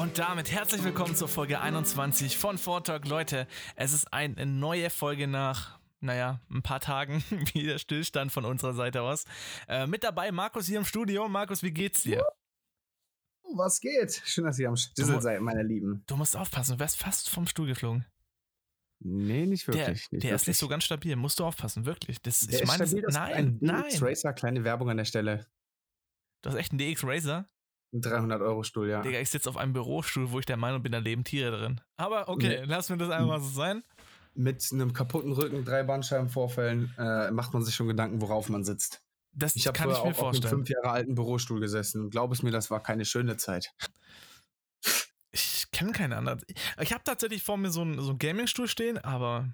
Und damit herzlich willkommen zur Folge 21 von Vortalk. Leute, es ist eine neue Folge nach, naja, ein paar Tagen wieder Stillstand von unserer Seite aus. Äh, mit dabei Markus hier im Studio. Markus, wie geht's dir? Was geht? Schön, dass ihr am Stissel seid, meine Lieben. Du musst aufpassen, du wärst fast vom Stuhl geflogen. Nee, nicht Der, wirklich. nicht der ist nicht wirklich. so ganz stabil, musst du aufpassen, wirklich. Das, Der ich ist meine, stabil, das ist nein, ein nein. DX Racer, kleine Werbung an der Stelle. Du hast echt einen DX Racer? Ein 300-Euro-Stuhl, ja. Digga, ich sitze auf einem Bürostuhl, wo ich der Meinung bin, da leben Tiere drin. Aber okay, Nee. lass mir das einfach mal so sein. Mit einem kaputten Rücken, drei Bandscheibenvorfällen, äh, macht man sich schon Gedanken, worauf man sitzt. Das Ich habe kann ich mir auch auf einem vorstellen. fünf Jahre alten Bürostuhl gesessen. Und glaub es mir, das war keine schöne Zeit. Ich kenne keine anderen. Ich habe tatsächlich vor mir so einen, so einen Gaming-Stuhl stehen, aber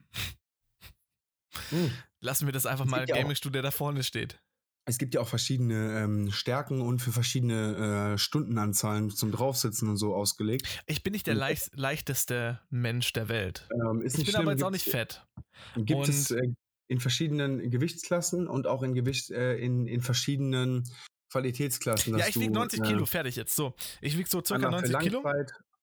Hm. lassen wir das einfach Es mal Gaming-Stuhl, der da vorne steht. Es gibt ja auch verschiedene ähm, Stärken und für verschiedene äh, Stundenanzahlen zum Draufsitzen und so ausgelegt. Ich bin nicht der leicht, leichteste Mensch der Welt. Ähm, Ich bin schlimm, aber jetzt auch nicht fett. Gibt es Und- äh, in verschiedenen Gewichtsklassen und auch in, Gewicht, äh, in, in verschiedenen Qualitätsklassen. Ja, ich wiege du, 90 äh, Kilo, fertig jetzt. So, ich wiege so circa einmal für 90 Kilo.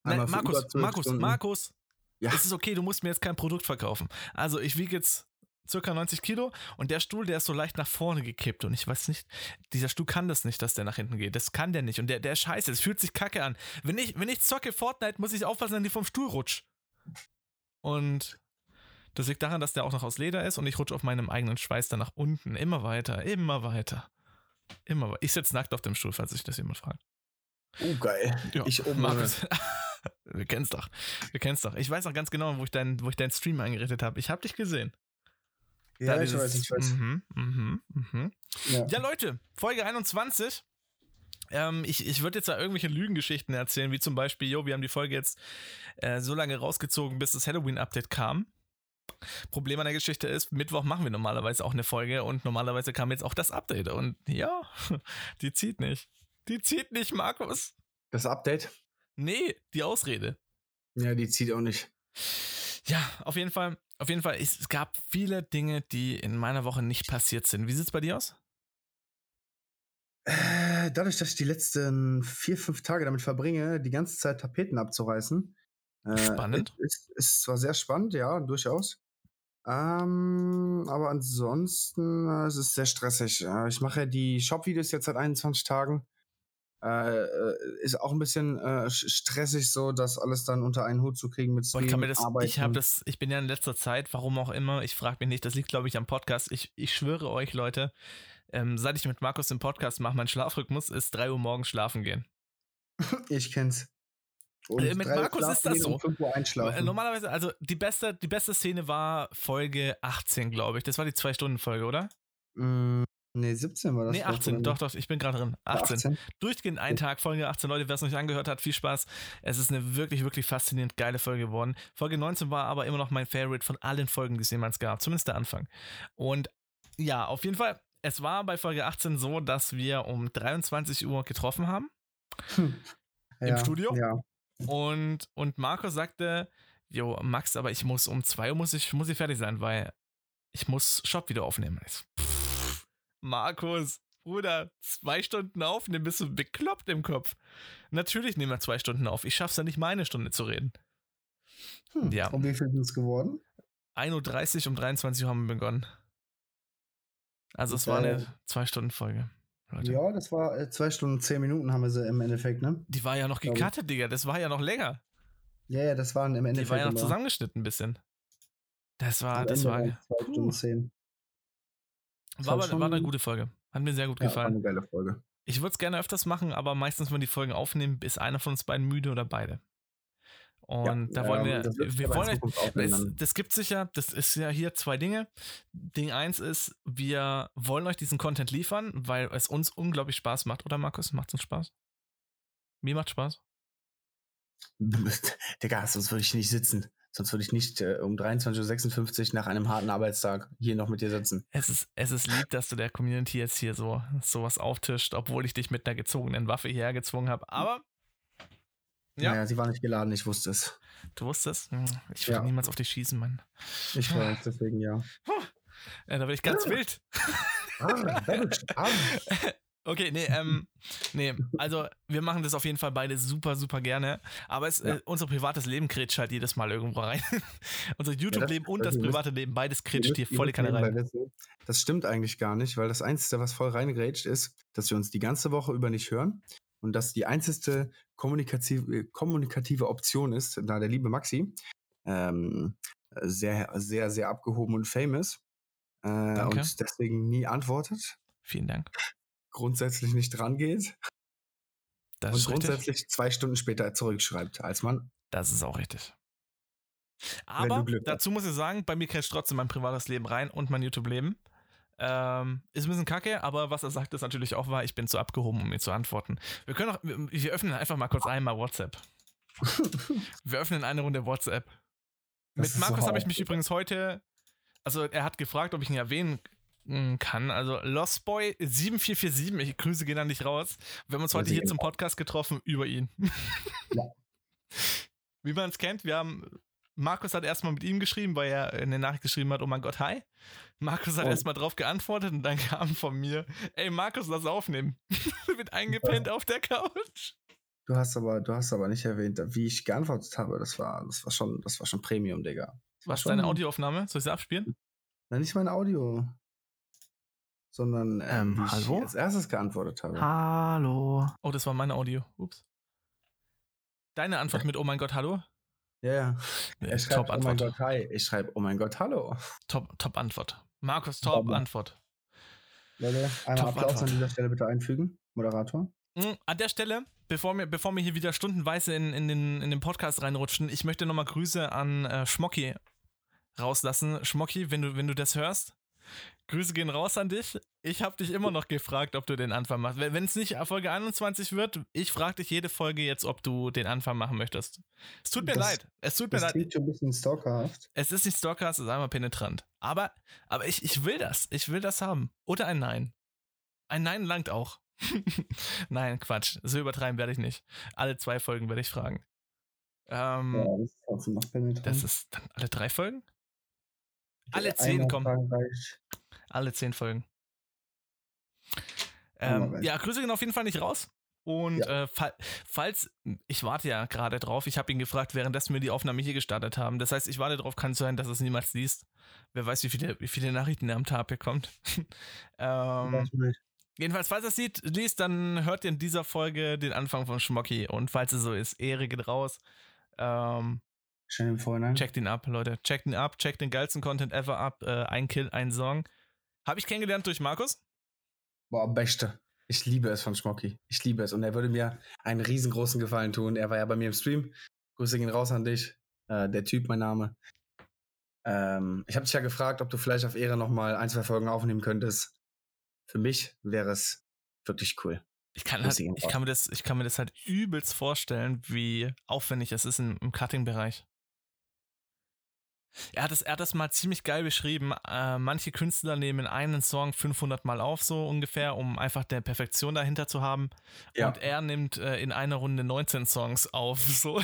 Nein, für Markus, über 12 Markus, Stunden. Markus, Ja. es ist okay, du musst mir jetzt kein Produkt verkaufen. Also ich wiege jetzt circa 90 Kilo und der Stuhl, der ist so leicht nach vorne gekippt und ich weiß nicht, dieser Stuhl kann das nicht, dass der nach hinten geht. Das kann der nicht und der, der ist scheiße, es fühlt sich kacke an. Wenn ich, wenn ich zocke Fortnite, muss ich aufpassen, dass ich vom Stuhl rutsch. Und das liegt daran, dass der auch noch aus Leder ist und ich rutsche auf meinem eigenen Schweiß dann nach unten. Immer weiter, immer weiter. Immer weiter. Ich sitze nackt auf dem Stuhl, falls sich das jemand fragt. Oh, geil. Ja, Ich oben. Wir kennen's doch. Wir kennen's doch. Ich weiß auch ganz genau, wo ich deinen wo ich deinen Stream eingerichtet habe. Ich habe dich gesehen. Ja, ich weiß, ich weiß. Mhm, mhm, mhm. Ja. Ja, Leute, Folge 21. Ähm, ich ich würde jetzt da irgendwelche Lügengeschichten erzählen, wie zum Beispiel, jo, wir haben die Folge jetzt äh, so lange rausgezogen, bis das Halloween-Update kam. Problem an der Geschichte ist, Mittwoch machen wir normalerweise auch eine Folge und normalerweise kam jetzt auch das Update. Und ja, die zieht nicht. Die zieht nicht, Markus. Das Update? Nee, die Ausrede. Ja, die zieht auch nicht. Ja, auf jeden Fall, auf jeden Fall, es, es gab viele Dinge, die in meiner Woche nicht passiert sind. Wie sieht's bei dir aus? Äh, dadurch, dass ich die letzten vier, fünf Tage damit verbringe, die ganze Zeit Tapeten abzureißen. Äh, Spannend. Ist, ist zwar sehr spannend, ja, durchaus. Ähm, aber ansonsten äh, es ist sehr stressig. Äh, ich mache ja die Shop-Videos jetzt seit 21 Tagen. Äh, äh, ist auch ein bisschen äh, stressig, so das alles dann unter einen Hut zu kriegen mit Boah, ich das, ich habe das, ich bin ja in letzter Zeit, warum auch immer, ich frage mich nicht, das liegt glaube ich am Podcast. Ich, ich schwöre euch, Leute, ähm, seit ich mit Markus den Podcast mache, mein Schlafrhythmus ist 3 Uhr morgens schlafen gehen. Ich kenn's. Und Äh, mit Markus ist das so. Normalerweise, also die beste, die beste Szene war Folge 18, glaube ich. Das war die 2-Stunden-Folge, oder? Mm, nee, 17 war das. nee, doch, 18, oder doch, doch, ich bin gerade drin. 18. 18. durchgehend einen Tag, Folge 18. Leute, wer es noch nicht angehört hat, viel Spaß. Es ist eine wirklich, wirklich faszinierend geile Folge geworden. Folge 19 war aber immer noch mein Favorite von allen Folgen, die es jemals gab. Zumindest der Anfang. Und ja, auf jeden Fall, es war bei Folge 18 so, dass wir um 23 Uhr getroffen haben. Im Ja, Studio? Ja. Und, und Marco sagte, Jo, Max, aber ich muss um 2 Uhr muss ich, muss ich fertig sein, weil ich muss Shop wieder aufnehmen. Ich pff, Markus, Bruder, zwei Stunden aufnehmen, bist du bekloppt im Kopf. Natürlich nehmen wir zwei Stunden auf. Ich schaff's ja nicht, meine Stunde zu reden. Hm. Ja. Und wie viel sind es geworden? 1.30 Uhr um 23 Uhr haben wir begonnen. Also es war eine Zwei-Stunden-Folge. Ja, das war äh, zwei Stunden, zehn Minuten haben wir sie im Endeffekt, ne? Die war ja noch gecuttet, Digga. Das war ja noch länger. Ja, ja, das waren im Die Endeffekt. war ja noch zusammengeschnitten ein bisschen. Das war, am das Ende war, zwei Stunden zehn. Das war, war aber, war eine gute Folge. Hat mir sehr gut Ja, war gefallen. eine geile Folge. Ich würde es gerne öfters machen, aber meistens, wenn wir die Folgen aufnehmen, ist einer von uns beiden müde oder beide. Und da wollen wir, das wir wollen, das, das gibt sicher, das ist ja hier zwei Dinge. Ding eins ist, wir wollen euch diesen Content liefern, weil es uns unglaublich Spaß macht, oder Markus? Macht es uns Spaß? Mir macht Spaß. Digga, sonst würde ich nicht sitzen. Sonst würde ich nicht äh, um 23.56 Uhr nach einem harten Arbeitstag hier noch mit dir sitzen. Es ist, es ist lieb, dass du der Community jetzt hier so sowas auftischt, obwohl ich dich mit einer gezogenen Waffe hierher gezwungen habe. Aber Ja. Ja. Naja, sie war nicht geladen, ich wusste es. du wusstest, hm, ich würde Ja. niemals auf dich schießen, Mann. Ich weiß, deswegen ja. Ja, da bin ich ganz wild. Ah, ah, Okay, nee, ähm, nee, also wir machen das auf jeden Fall beide super, super gerne. Aber es, Ja. äh, unser privates Leben kretscht halt jedes Mal irgendwo rein. unser YouTube-Leben und das ihr müsst- private Leben, beides kretscht hier volle Kanne rein. wissen, Das stimmt eigentlich gar nicht, weil das Einzige, was voll reingrätscht, ist, dass wir uns die ganze Woche über nicht hören und dass die einzigste kommunikative, kommunikative Option ist, da der liebe Maxi ähm, sehr, sehr, sehr abgehoben und famous äh, und deswegen nie antwortet, Vielen Dank. Grundsätzlich nicht dran geht Das und ist richtig. grundsätzlich zwei Stunden später zurückschreibt, als man. Das ist auch richtig. Aber dazu muss ich sagen, bei mir kretscht trotzdem mein privates Leben rein und mein YouTube-Leben. Ähm, ist ein bisschen kacke, aber was er sagt, ist natürlich auch wahr. Ich bin zu abgehoben, um mir zu antworten. Wir können auch, wir, öffnen einfach mal kurz einmal WhatsApp. Wir öffnen eine Runde WhatsApp. Das Mit ist so Markus habe ich mich übrigens heute, also er hat gefragt, ob ich ihn erwähnen kann. Also Lostboy7447, ich grüße gehen an dich raus. Wir haben uns heute hier zum Podcast getroffen über ihn. Ja. Wie man es kennt, wir haben, Markus hat erstmal mit ihm geschrieben, weil er in der Nachricht geschrieben hat, oh mein Gott, hi. Markus hat Oh. erstmal drauf geantwortet und dann kam von mir, ey Markus, lass aufnehmen. Wird eingepennt auf der Couch. Du hast aber, du hast aber nicht erwähnt, wie ich geantwortet habe. Das war, das war schon, das war schon Premium, Digga. Was ist schon- deine Audioaufnahme? Soll ich sie abspielen? Nein, nicht mein Audio. Sondern ähm, Ähm, wie ich hallo? als erstes geantwortet habe. Hallo. Oh, das war meine Audio. Ups. Deine Antwort mit Oh mein Gott, hallo? Ja, ja. Er schreibt, top oh mein Antwort. Gott, hi. Ich schreibe, oh mein Gott, hallo. Top, top Antwort. Markus, top Top. Antwort. Leute, einmal Top Applaus Antwort. an dieser Stelle bitte einfügen, Moderator. Mm, An der Stelle, bevor wir, bevor wir hier wieder stundenweise in, in, den, in den Podcast reinrutschen, ich möchte nochmal Grüße an äh, Schmocki rauslassen. Schmocki, wenn du, wenn du das hörst, Grüße gehen raus an dich. Ich habe dich immer noch gefragt, ob du den Anfang machst. Wenn es nicht Folge 21 wird, ich frage dich jede Folge jetzt, ob du den Anfang machen möchtest. Es tut mir Das- leid. Es tut mir Das leid. klingt schon ein bisschen stalkerhaft. Es ist nicht Stalker, es ist einmal penetrant. Aber, aber ich, ich will das. Ich will das haben. Oder ein Nein. Ein Nein langt auch. Nein, Quatsch. So übertreiben werde ich nicht. Alle zwei Folgen werde ich fragen. Ähm, Ja, das ist trotzdem noch penetrant. das ist dann alle drei Folgen? alle zehn kommen. Alle zehn Folgen. Ähm, ja, Grüße gehen auf jeden Fall nicht raus. Und Ja. äh, fa falls, ich warte ja gerade drauf, ich habe ihn gefragt, währenddessen wir die Aufnahme hier gestartet haben. Das heißt, ich warte drauf, kann sein, dass es niemals liest. Wer weiß, wie viele, wie viele Nachrichten er am Tag bekommt. ähm, jedenfalls, falls er es sieht, liest, dann hört ihr in dieser Folge den Anfang von Schmocki. Und falls es so ist, Ehre geht raus. Ähm, Schon im Vorhinein. checkt ihn ab, Leute. Checkt ihn ab, checkt den geilsten Content ever ab. Äh, ein Kill, ein Song. Habe ich kennengelernt durch Markus. Boah, beste. Ich liebe es von Schmocki. Ich liebe es. Und er würde mir einen riesengroßen Gefallen tun. Er war ja bei mir im Stream. Grüße gehen raus an dich. Äh, der Typ, mein Name. Ähm, ich habe dich ja gefragt, ob du vielleicht auf Ehre nochmal ein, zwei Folgen aufnehmen könntest. Für mich wäre es wirklich cool. Ich kann, halt, ich, kann mir das, ich kann mir das halt übelst vorstellen, wie aufwendig es ist im, im Cutting-Bereich. Er hat, das, er hat das mal ziemlich geil beschrieben. Äh, manche Künstler nehmen einen Song 500 Mal auf, so ungefähr, um einfach der Perfektion dahinter zu haben. Ja. Und er nimmt äh, in einer Runde 19 Songs auf. So.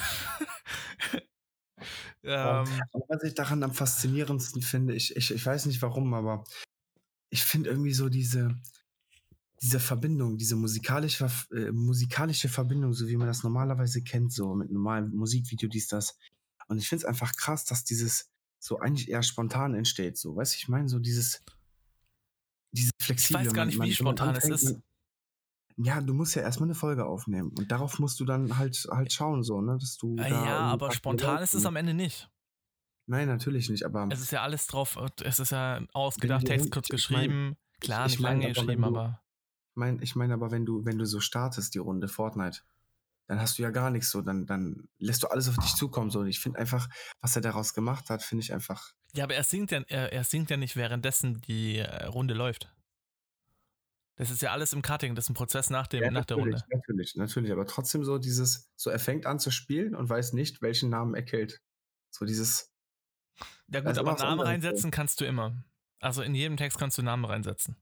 ähm, was ich daran am faszinierendsten finde, ich, ich, ich weiß nicht warum, aber ich finde irgendwie so diese, diese Verbindung, diese musikalische, äh, musikalische Verbindung, so wie man das normalerweise kennt, so mit normalem Musikvideo, dies, das. Und ich finde es einfach krass, dass dieses so eigentlich eher spontan entsteht. So, weißt du, ich meine, so dieses, dieses flexible. weiß gar nicht, wie man spontan es ist. man- Ja, du musst ja erstmal eine Folge aufnehmen und darauf musst du dann halt halt schauen, so, ne, dass du. äh, da ja, irgendwie aber spontan ist es am Ende nicht. Nein, natürlich nicht, aber. Es ist ja alles drauf, es ist ja ausgedacht, Text kurz ich mein- geschrieben. Klar, ich nicht mein, lange aber geschrieben, du- aber. ich meine aber, wenn du, wenn du so startest, die Runde Fortnite, dann hast du ja gar nichts so, dann, dann lässt du alles auf dich zukommen. So. Und ich finde einfach, was er daraus gemacht hat, finde ich einfach. Ja, aber er singt ja, er, er singt ja nicht währenddessen die äh, Runde läuft. Das ist ja alles im Cutting, das ist ein Prozess nach, dem, Ja, nach der Runde. Natürlich, natürlich. Aber trotzdem so dieses, so er fängt an zu spielen und weiß nicht, welchen Namen er killt. So dieses, Ja gut, ist aber Namen reinsetzen kannst du immer. Also in jedem Text kannst du Namen reinsetzen.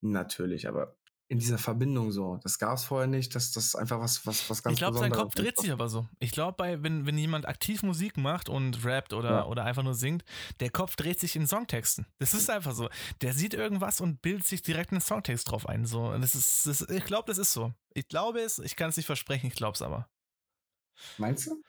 natürlich, aber in dieser Verbindung so. Das gab es vorher nicht. Das, das ist einfach was, was, was ganz Ich glaube, sein. Kopf dreht sich aber so. Ich glaube, bei wenn, wenn jemand aktiv Musik macht und rappt oder, Ja. oder einfach nur singt, der Kopf dreht sich in Songtexten. Das ist einfach so. Der sieht irgendwas und bildet sich direkt einen Songtext drauf ein. So, das ist, das, ich glaube, das ist so. Ich glaube es, ich kann es nicht versprechen, ich glaube es aber. Meinst du?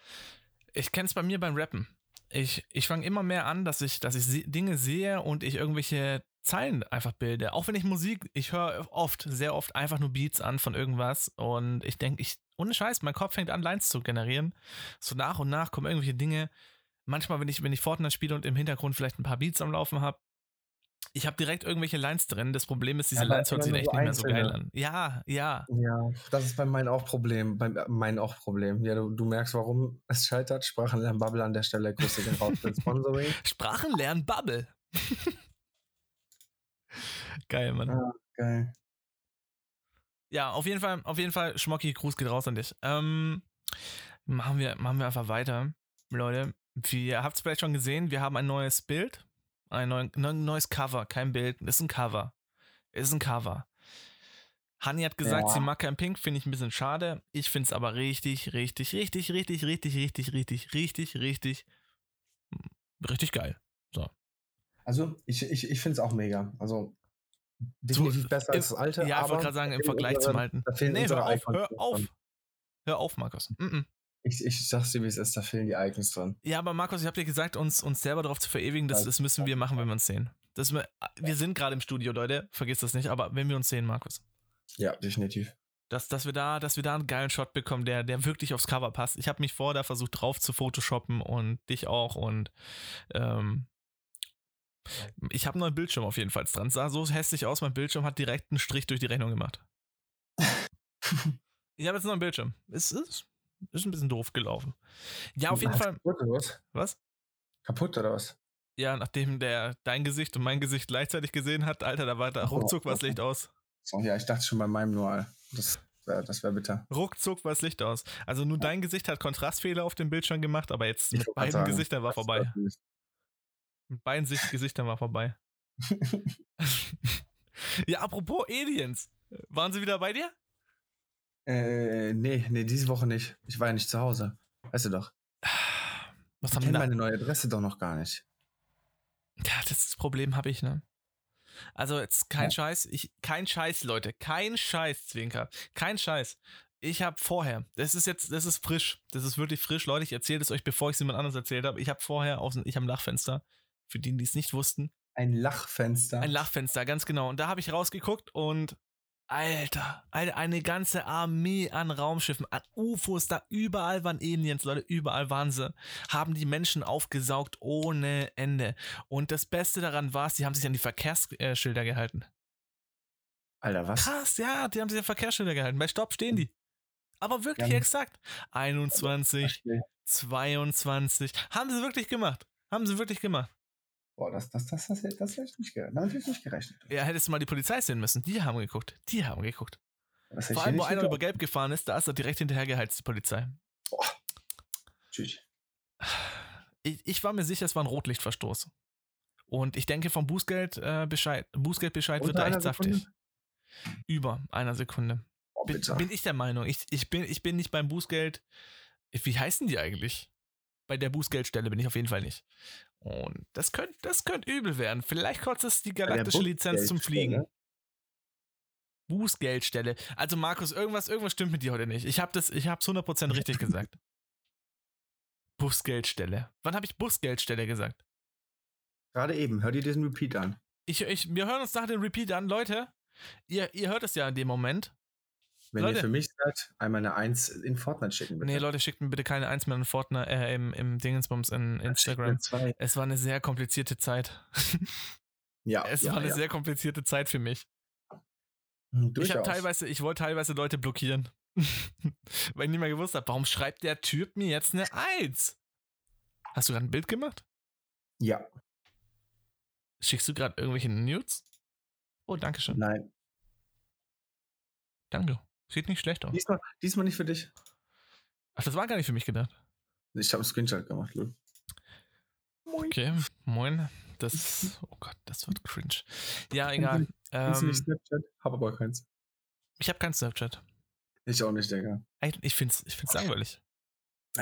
Ich kenne es bei mir beim Rappen. Ich, ich fange immer mehr an, dass ich, dass ich Dinge sehe und ich irgendwelche Zeilen einfach bilde. Auch wenn ich Musik, ich höre oft, sehr oft einfach nur Beats an von irgendwas und ich denke, ich, ohne Scheiß, mein Kopf fängt an, Lines zu generieren. So nach und nach kommen irgendwelche Dinge. Manchmal, wenn ich, wenn ich Fortnite spiele und im Hintergrund vielleicht ein paar Beats am Laufen habe, ich habe direkt irgendwelche Lines drin. Das Problem ist, diese Aber Lines hören sich echt so nicht mehr so geil an. Ja, ja. Ja, das ist bei meinen auch Problem. Bei meinen auch Problem. Ja, du, du merkst, warum es scheitert. Sprachenlernen Bubble an der Stelle. Grüße für Sponsoring. Sprachen lernen Bubble. geil, Mann. Ja. Geil. Ja, auf jeden Fall, auf jeden Fall, Schmocki, Gruß geht raus an dich. Ähm, machen wir, machen wir einfach weiter, Leute. Ihr habt es vielleicht schon gesehen, wir haben ein neues Bild, ein neu- neues Cover, kein Bild, ist ein Cover. Ist ein Cover. Hanni hat gesagt, Ja. sie mag kein Pink, finde ich ein bisschen schade. Ich finde es aber richtig, richtig, richtig, richtig, richtig, richtig, richtig, richtig, richtig, richtig geil. Also, ich, ich, ich finde es auch mega. Also, definitiv besser im- als das alte. Ja, ich wollte gerade sagen, im Vergleich unsere- zum alten. Nee, hör auf, hör auf. Hör auf, Markus. Mm -mm. Ich, ich sag's dir, wie es ist, da fehlen die Icons drin. Ja, aber Markus, ich habe dir gesagt, uns, uns selber darauf zu verewigen, das, das müssen wir machen, wenn wir uns sehen. Das, wir wir sind gerade im Studio, Leute, vergiss das nicht, aber wenn wir uns sehen, Markus, Ja, definitiv. dass, dass, wir, da, dass wir da einen geilen Shot bekommen, der, der wirklich aufs Cover passt. Ich habe mich vor da versucht drauf zu photoshoppen und dich auch und ähm, ich habe einen neuen Bildschirm auf jeden Fall dran. Sah so hässlich aus, mein Bildschirm hat direkt einen Strich durch die Rechnung gemacht. Ich habe jetzt einen neuen Bildschirm. Es ist, ist ein bisschen doof gelaufen. Ja, auf jeden Fall. Kaputt oder was? Was? Kaputt oder was? Ja, nachdem der dein Gesicht und mein Gesicht gleichzeitig gesehen hat, Alter, da war da so, ruckzuck okay. Licht aus. So, ja, ich dachte schon bei meinem nur. Das wäre das wär bitter. Ruckzuck war das Licht aus. Also nur dein Gesicht hat Kontrastfehler auf dem Bildschirm gemacht, aber jetzt Ich mit beiden sagen, Gesichtern war vorbei. Mit beiden Sicht Gesichtern war vorbei. ja, apropos Aliens. Waren sie wieder bei dir? Äh, nee, nee, diese Woche nicht. Ich war ja nicht zu Hause. Weißt du doch. Was Ich haben wir kenne meine neue Adresse doch noch gar nicht. Ja, das, Problem habe ich, ne? Also jetzt kein Ja. Scheiß, ich, kein Scheiß, Leute, kein Scheiß, Zwinker, kein Scheiß. Ich habe vorher, das ist jetzt, das ist frisch, das ist wirklich frisch, Leute, ich erzähle es euch, bevor ich es jemand anderes erzählt habe. Ich habe vorher, aus, ich habe ein Lachfenster, für die, die es nicht wussten, Ein Lachfenster. ein Lachfenster, ganz genau. Und da habe ich rausgeguckt und Alter, eine ganze Armee an Raumschiffen, an UFOs, da überall waren Aliens, Leute, überall waren sie, haben die Menschen aufgesaugt ohne Ende. Und das Beste daran war, sie haben sich an die Verkehrsschilder gehalten. Alter, was? Krass, ja, die haben sich an Verkehrsschilder gehalten. Bei Stopp stehen die. Aber wirklich Ja. exakt. 21, Okay. 22. Haben sie wirklich gemacht. Haben sie wirklich gemacht. Boah, das, das, das, das, das, das hätte ich nicht gerechnet. Damit hätte ich nicht gerechnet. Ja, hättest du mal die Polizei sehen müssen. Die haben geguckt. Die haben geguckt. Das Vor allem, wo einer über. Gelb gefahren ist, da ist er direkt hinterhergeheizt, die Polizei. Tschüss. Ich, ich war mir sicher, es war ein Rotlichtverstoß. Und ich denke, vom Bußgeld äh, Bescheid, Bußgeldbescheid wird Unter da echt saftig. Sekunde? Über einer Sekunde. Oh, Bin, bin ich der Meinung. Ich, ich, bin, ich bin nicht beim Bußgeld. Wie heißen die eigentlich? Bei der Bußgeldstelle bin ich auf jeden Fall nicht. Und das könnte das könnt übel werden. Vielleicht kostet es die galaktische Lizenz zum Fliegen. Bußgeldstelle? Also Markus, irgendwas, irgendwas stimmt mit dir heute nicht. Ich habe das, ich hab's 100% richtig gesagt. Bußgeldstelle. Wann habe ich Bußgeldstelle gesagt? Gerade eben. Hör dir diesen Repeat an. Ich, ich, wir hören uns nach dem Repeat an, Leute. Ihr, ihr hört es ja in dem Moment. Wenn Leute. ihr für mich seid, einmal eine Eins in Fortnite schicken, bitte. Nee, Leute, schickt mir bitte keine Eins mehr in Fortnite, äh, im, im Dingensbums in Instagram. Es war eine sehr komplizierte Zeit. Ja, Es ja, war eine ja. sehr komplizierte Zeit für mich. Hm, Ich habe teilweise, ich wollte teilweise Leute blockieren. Weil ich nicht mehr gewusst habe, warum schreibt der Typ mir jetzt eine Eins? Hast du gerade ein Bild gemacht? Ja, Schickst du gerade irgendwelche Nudes? Oh, danke schön. nein. Danke. Sieht nicht schlecht aus. Diesmal, diesmal nicht für dich. Ach, das war gar nicht für mich gedacht. Ich habe einen Screenshot gemacht, Lou. Okay, moin. Das, oh Gott, das wird cringe. Ja, egal. Kennst du nicht Ähm, Snapchat? Hab aber keins. Ich habe kein Snapchat. Ich auch nicht, Digga. Ich, ich finde es ich find's langweilig.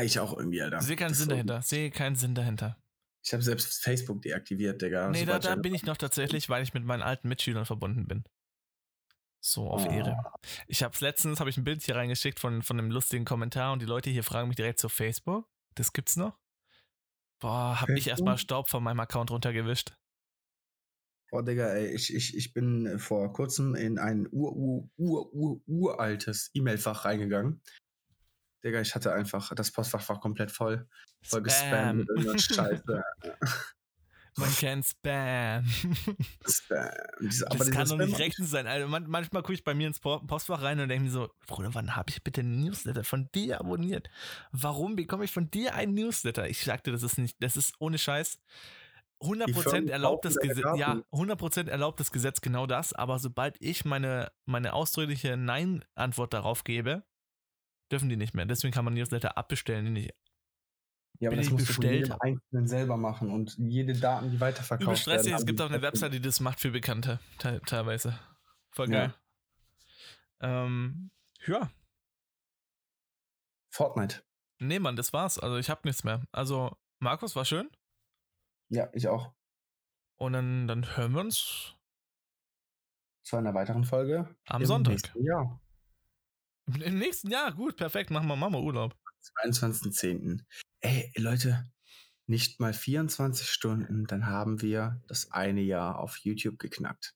Ich auch irgendwie, Alter. Sehe keinen Das Sinn dahinter. Sehe keinen Sinn dahinter. Ich habe selbst Facebook deaktiviert, Digga. Nee, da, da bin ich noch tatsächlich, weil ich mit meinen alten Mitschülern verbunden bin. So, auf Oh. Ehre. Ich habe letztens, habe ich ein Bild hier reingeschickt von, von einem lustigen Kommentar und die Leute hier fragen mich direkt zu Facebook. Das gibt's noch? Boah, hab ich erstmal Staub von meinem Account runtergewischt. Oh, Digga, ey, ich, ich, ich bin äh, vor kurzem in ein ur, ur, ur, ur, uraltes E-Mail-Fach reingegangen. Digga, ich hatte einfach, das Postfach war komplett voll. Voll gespammt Scheiße. Man kennt Spam. Spam. Das dieser kann doch nicht rechtens sein. Also man, manchmal gucke ich bei mir ins Po- Postfach rein und denke mir so, Bruder, wann habe ich bitte einen Newsletter von dir abonniert? Warum bekomme ich von dir einen Newsletter? Ich sagte, das ist nicht, das ist ohne Scheiß. 100% Firmen erlaubt kaufen das deine Gesetz, ja, Daten. 100% erlaubt das Gesetz genau das, aber sobald ich meine, meine ausdrückliche Nein-Antwort darauf gebe, dürfen die nicht mehr. Deswegen kann man Newsletter abbestellen, die nicht Ja, aber das ich musst du bestellt habe. Einzelnen selber machen und jede Daten, die weiterverkauft Übel stressig, werden, es gibt auch eine Website, die das macht für Bekannte, te teilweise. Voll Ja. geil. Ähm, ja, Fortnite. nee, Mann, das war's. Also ich hab nichts mehr. Also, Markus, war schön. Ja, ich auch. Und dann, dann hören wir uns Zu einer weiteren Folge. am Sonntag. nächsten Jahr. Im nächsten Jahr, gut, perfekt, machen wir Mama Urlaub. 22.10. Ey, Leute, nicht mal 24 Stunden, dann haben wir das eine Jahr auf YouTube geknackt.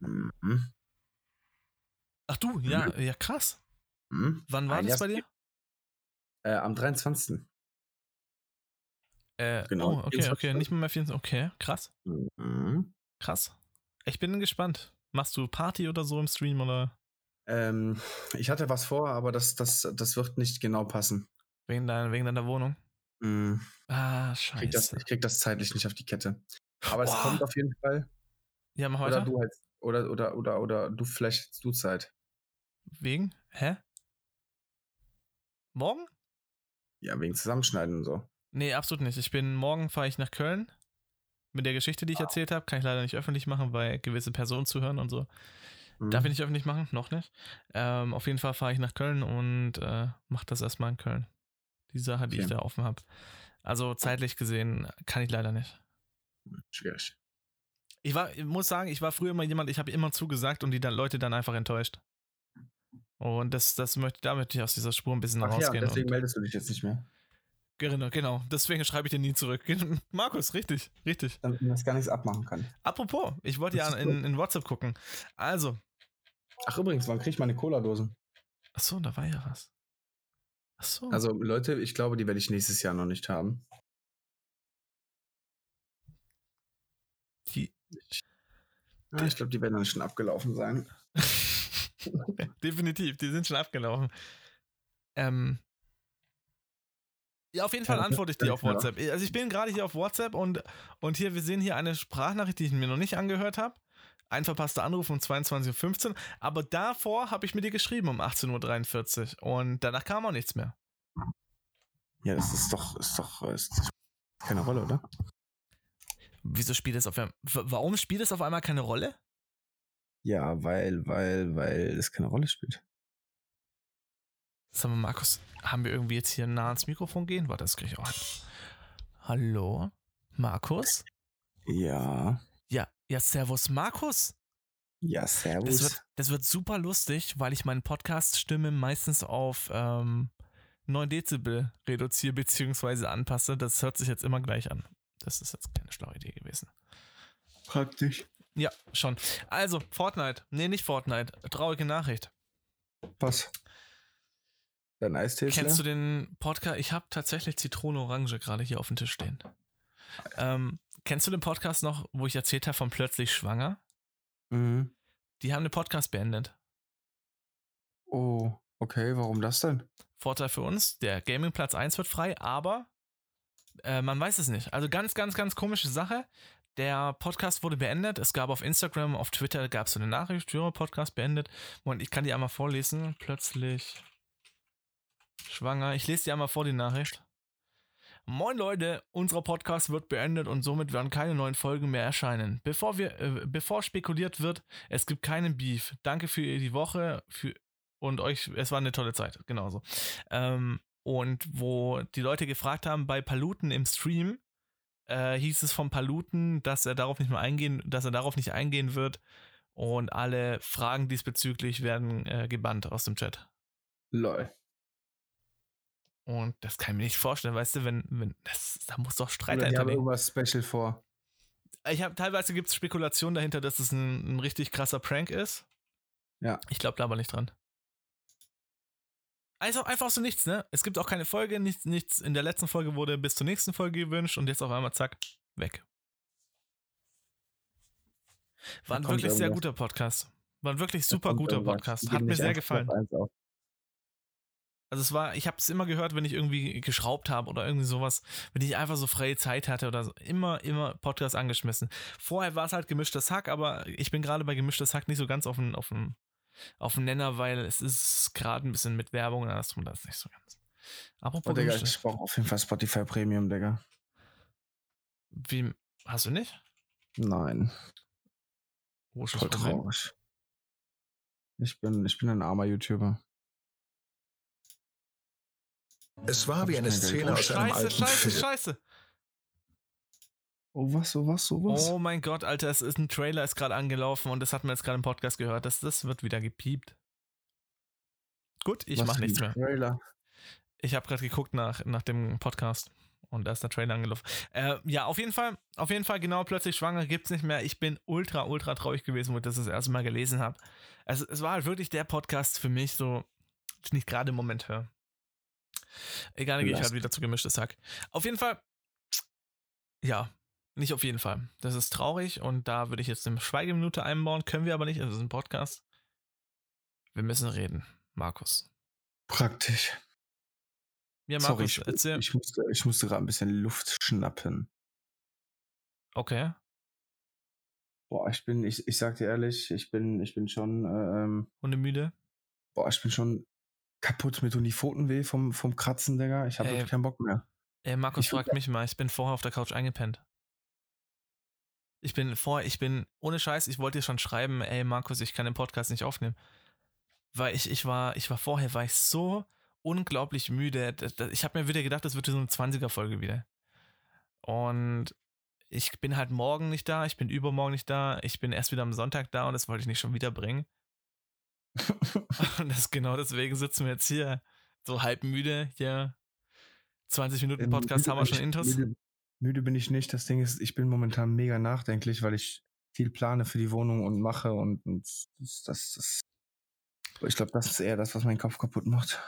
Mhm. Ach du, ja, ja, krass. Mhm. Wann war Ein das bei dir? Äh, am 23. Äh, Genau, Oh, okay, 24 okay, nicht mehr 24. Okay, krass, Mhm. krass. Ich bin gespannt. Machst du Party oder so im Stream oder Ähm, ich hatte was vor, aber das, das, das wird nicht genau passen. Wegen, dein, wegen deiner Wohnung? Mhm. Ah, Ich, krieg das, scheiße. ich krieg das zeitlich nicht auf die Kette. Aber es Boah. kommt auf jeden Fall. Ja, mach Oder weiter. du halt, oder, oder, oder, oder du vielleicht du Zeit. Wegen? Hä? Morgen? Ja, wegen Zusammenschneiden und so. Nee, absolut nicht. Ich bin morgen fahre ich nach Köln. Mit der Geschichte, die ich erzählt habe, kann ich leider nicht öffentlich machen, weil gewisse Personen zuhören und so. Mhm. Darf ich nicht öffentlich machen? Noch nicht. Ähm, auf jeden Fall fahre ich nach Köln und äh, mache das erstmal in Köln. Die Sache, die ich Okay. da offen habe. Also zeitlich gesehen kann ich leider nicht. Schwierig. Ich war, ich muss sagen, ich war früher immer jemand, ich habe immer zugesagt und die dann Leute dann einfach enttäuscht. Und das, das möchte, da möchte ich aus dieser Spur ein bisschen Ach ja, rausgehen. deswegen und, meldest du dich jetzt nicht mehr. genau, genau. Deswegen schreibe ich dir nie zurück. Markus, richtig, richtig. Damit man das gar nichts abmachen kann. Apropos, ich wollte ja in, in WhatsApp gucken. Also, Ach übrigens, wann krieg ich meine Cola-Dosen? achso, da war ja was. Achso. Also Leute, ich glaube, die werde ich nächstes Jahr noch nicht haben. die, Ja, ich glaube, die werden dann schon abgelaufen sein. definitiv, die sind schon abgelaufen. Ähm, ja, auf jeden Fall antworte ich dir auf. WhatsApp. Also ich bin gerade hier auf WhatsApp und, und hier, wir sehen hier eine Sprachnachricht, die ich mir noch nicht angehört habe. Ein verpasster Anruf um 22.15 Uhr. Aber davor habe ich mit dir geschrieben um 18.43 Uhr. Und danach kam auch nichts mehr. Ja, das ist doch, ist doch, ist keine Rolle, oder? Wieso spielt es auf einmal. Warum spielt es auf einmal keine Rolle? Ja, weil, weil, weil es keine Rolle spielt. Sag mal, Markus, haben wir irgendwie jetzt hier nah ans Mikrofon gehen? Warte, das kriege ich auch hin. Hallo? Markus? Ja. Ja, Servus, Markus. Ja, Das servus. wird, das wird super lustig, weil ich meine Podcast-Stimme meistens auf ähm, 9 Dezibel reduziere bzw. anpasse. Das hört sich jetzt immer gleich an. Das ist jetzt keine schlaue Idee gewesen. Praktisch. Ja, schon. Also, Fortnite. Nee, nicht Fortnite. Traurige Nachricht. Was? Dein Eistee ist Kennst du den Podcast? Ich habe tatsächlich Zitrone Orange gerade hier auf dem Tisch stehen. Ähm, kennst du den Podcast noch, wo ich erzählt habe von Plötzlich Schwanger? Mhm. Die haben den Podcast beendet. Oh, okay, warum das denn? Vorteil für uns, der Gaming-Platz 1 wird frei, aber äh, man weiß es nicht. Also ganz, ganz, ganz komische Sache. Der Podcast wurde beendet. Es gab auf Instagram, auf Twitter gab es so eine Nachricht, ja, Podcast beendet. Und ich kann die einmal vorlesen. Plötzlich schwanger. Ich lese die einmal vor, die Nachricht. Moin Leute, unser Podcast wird beendet und somit werden keine neuen Folgen mehr erscheinen. Bevor wir, äh, bevor spekuliert wird, es gibt keinen Beef. Danke für die Woche für, und euch, es war eine tolle Zeit, genauso. Ähm, und wo die Leute gefragt haben bei Paluten im Stream, äh, hieß es vom Paluten, dass er darauf nicht mehr eingehen, dass er darauf nicht eingehen wird und alle Fragen diesbezüglich werden äh, gebannt aus dem Chat. Lol. Und das kann ich mir nicht vorstellen, weißt du, wenn, wenn, das, da muss doch Streit Oder die haben irgendwas Special vor. Ich habe teilweise gibt es Spekulationen dahinter, dass es ein, ein richtig krasser Prank ist. Ja. Ich glaube da aber nicht dran. Also einfach so nichts, ne? Es gibt auch keine Folge, nichts, nichts. In der letzten Folge wurde bis zur nächsten Folge gewünscht und jetzt auf einmal zack, weg. War ein wirklich sehr guter Podcast. War ein wirklich super guter. Podcast. Hat mir sehr gefallen. Also es war, ich habe es immer gehört, wenn ich irgendwie geschraubt habe oder irgendwie sowas, wenn ich einfach so freie Zeit hatte oder so, immer, immer Podcast angeschmissen. Vorher war es halt gemischtes Hack, aber ich bin gerade bei gemischtes Hack nicht so ganz auf dem, auf dem, auf dem Nenner, weil es ist gerade ein bisschen mit Werbung und alles drum, das ist nicht so ganz. Apropos Oh, Digga, ich brauche auf jeden Fall Spotify Premium, Digga. wie, hast du nicht? Nein, Wo ist voll traurig. Ich bin, ich bin ein armer YouTuber. Es war wie eine. Szene Oh, aus einem scheiße, alten scheiße, Film. scheiße. Oh, was, oh, was, oh, was? Oh mein Gott, Alter, es ist ein Trailer, ist gerade angelaufen und das hat man jetzt gerade im Podcast gehört. Das, das wird wieder gepiept. Gut, ich Was mach für ein nichts mehr. Trailer. Ich habe gerade geguckt nach, nach dem Podcast und da ist der Trailer angelaufen. Äh, ja, auf jeden Fall, auf jeden Fall, genau, plötzlich schwanger gibt's nicht mehr. Ich bin ultra, ultra traurig gewesen, wo ich das das erste Mal gelesen habe. Also, es war halt wirklich der Podcast für mich, so, den ich gerade im Moment höre. Egal, ich halt Belastend. wieder zu gemischtes Hack. Auf jeden Fall, ja, nicht auf jeden Fall. Das ist traurig und da würde ich jetzt eine Schweigeminute einbauen. Können wir aber nicht, es ist ein Podcast. Wir müssen reden, Markus. Praktisch. Ja, Sorry, Markus, ich, erzähl. ich musste, ich musste gerade ein bisschen Luft schnappen. Okay. Boah, ich bin, ich, ich sag dir ehrlich, ich bin, ich bin schon, äh, ähm, Hundemüde? boah, ich bin schon kaputt mit die Pfoten weh vom, vom Kratzen, Digga. Ich habe wirklich keinen Bock mehr. Ey, Markus Ich fragt mich mal, ich bin vorher auf der Couch eingepennt. Ich bin vorher, ich bin, ohne Scheiß, ich wollte dir schon schreiben, ey Markus, ich kann den Podcast nicht aufnehmen. Weil ich, ich war, ich war vorher, war ich so unglaublich müde. Ich habe mir wieder gedacht, das wird so eine 20er-Folge wieder. Und ich bin halt morgen nicht da, ich bin übermorgen nicht da, ich bin erst wieder am Sonntag da und das wollte ich nicht schon wieder bringen. Und das genau deswegen sitzen wir jetzt hier so halb müde hier. 20 Minuten Ähm, Podcast müde haben wir schon Intros. Müde, müde bin ich nicht. Das Ding ist, ich bin momentan mega nachdenklich, weil ich viel plane für die Wohnung und mache und, und das, das, das ich glaube, das ist eher das, was meinen Kopf kaputt macht.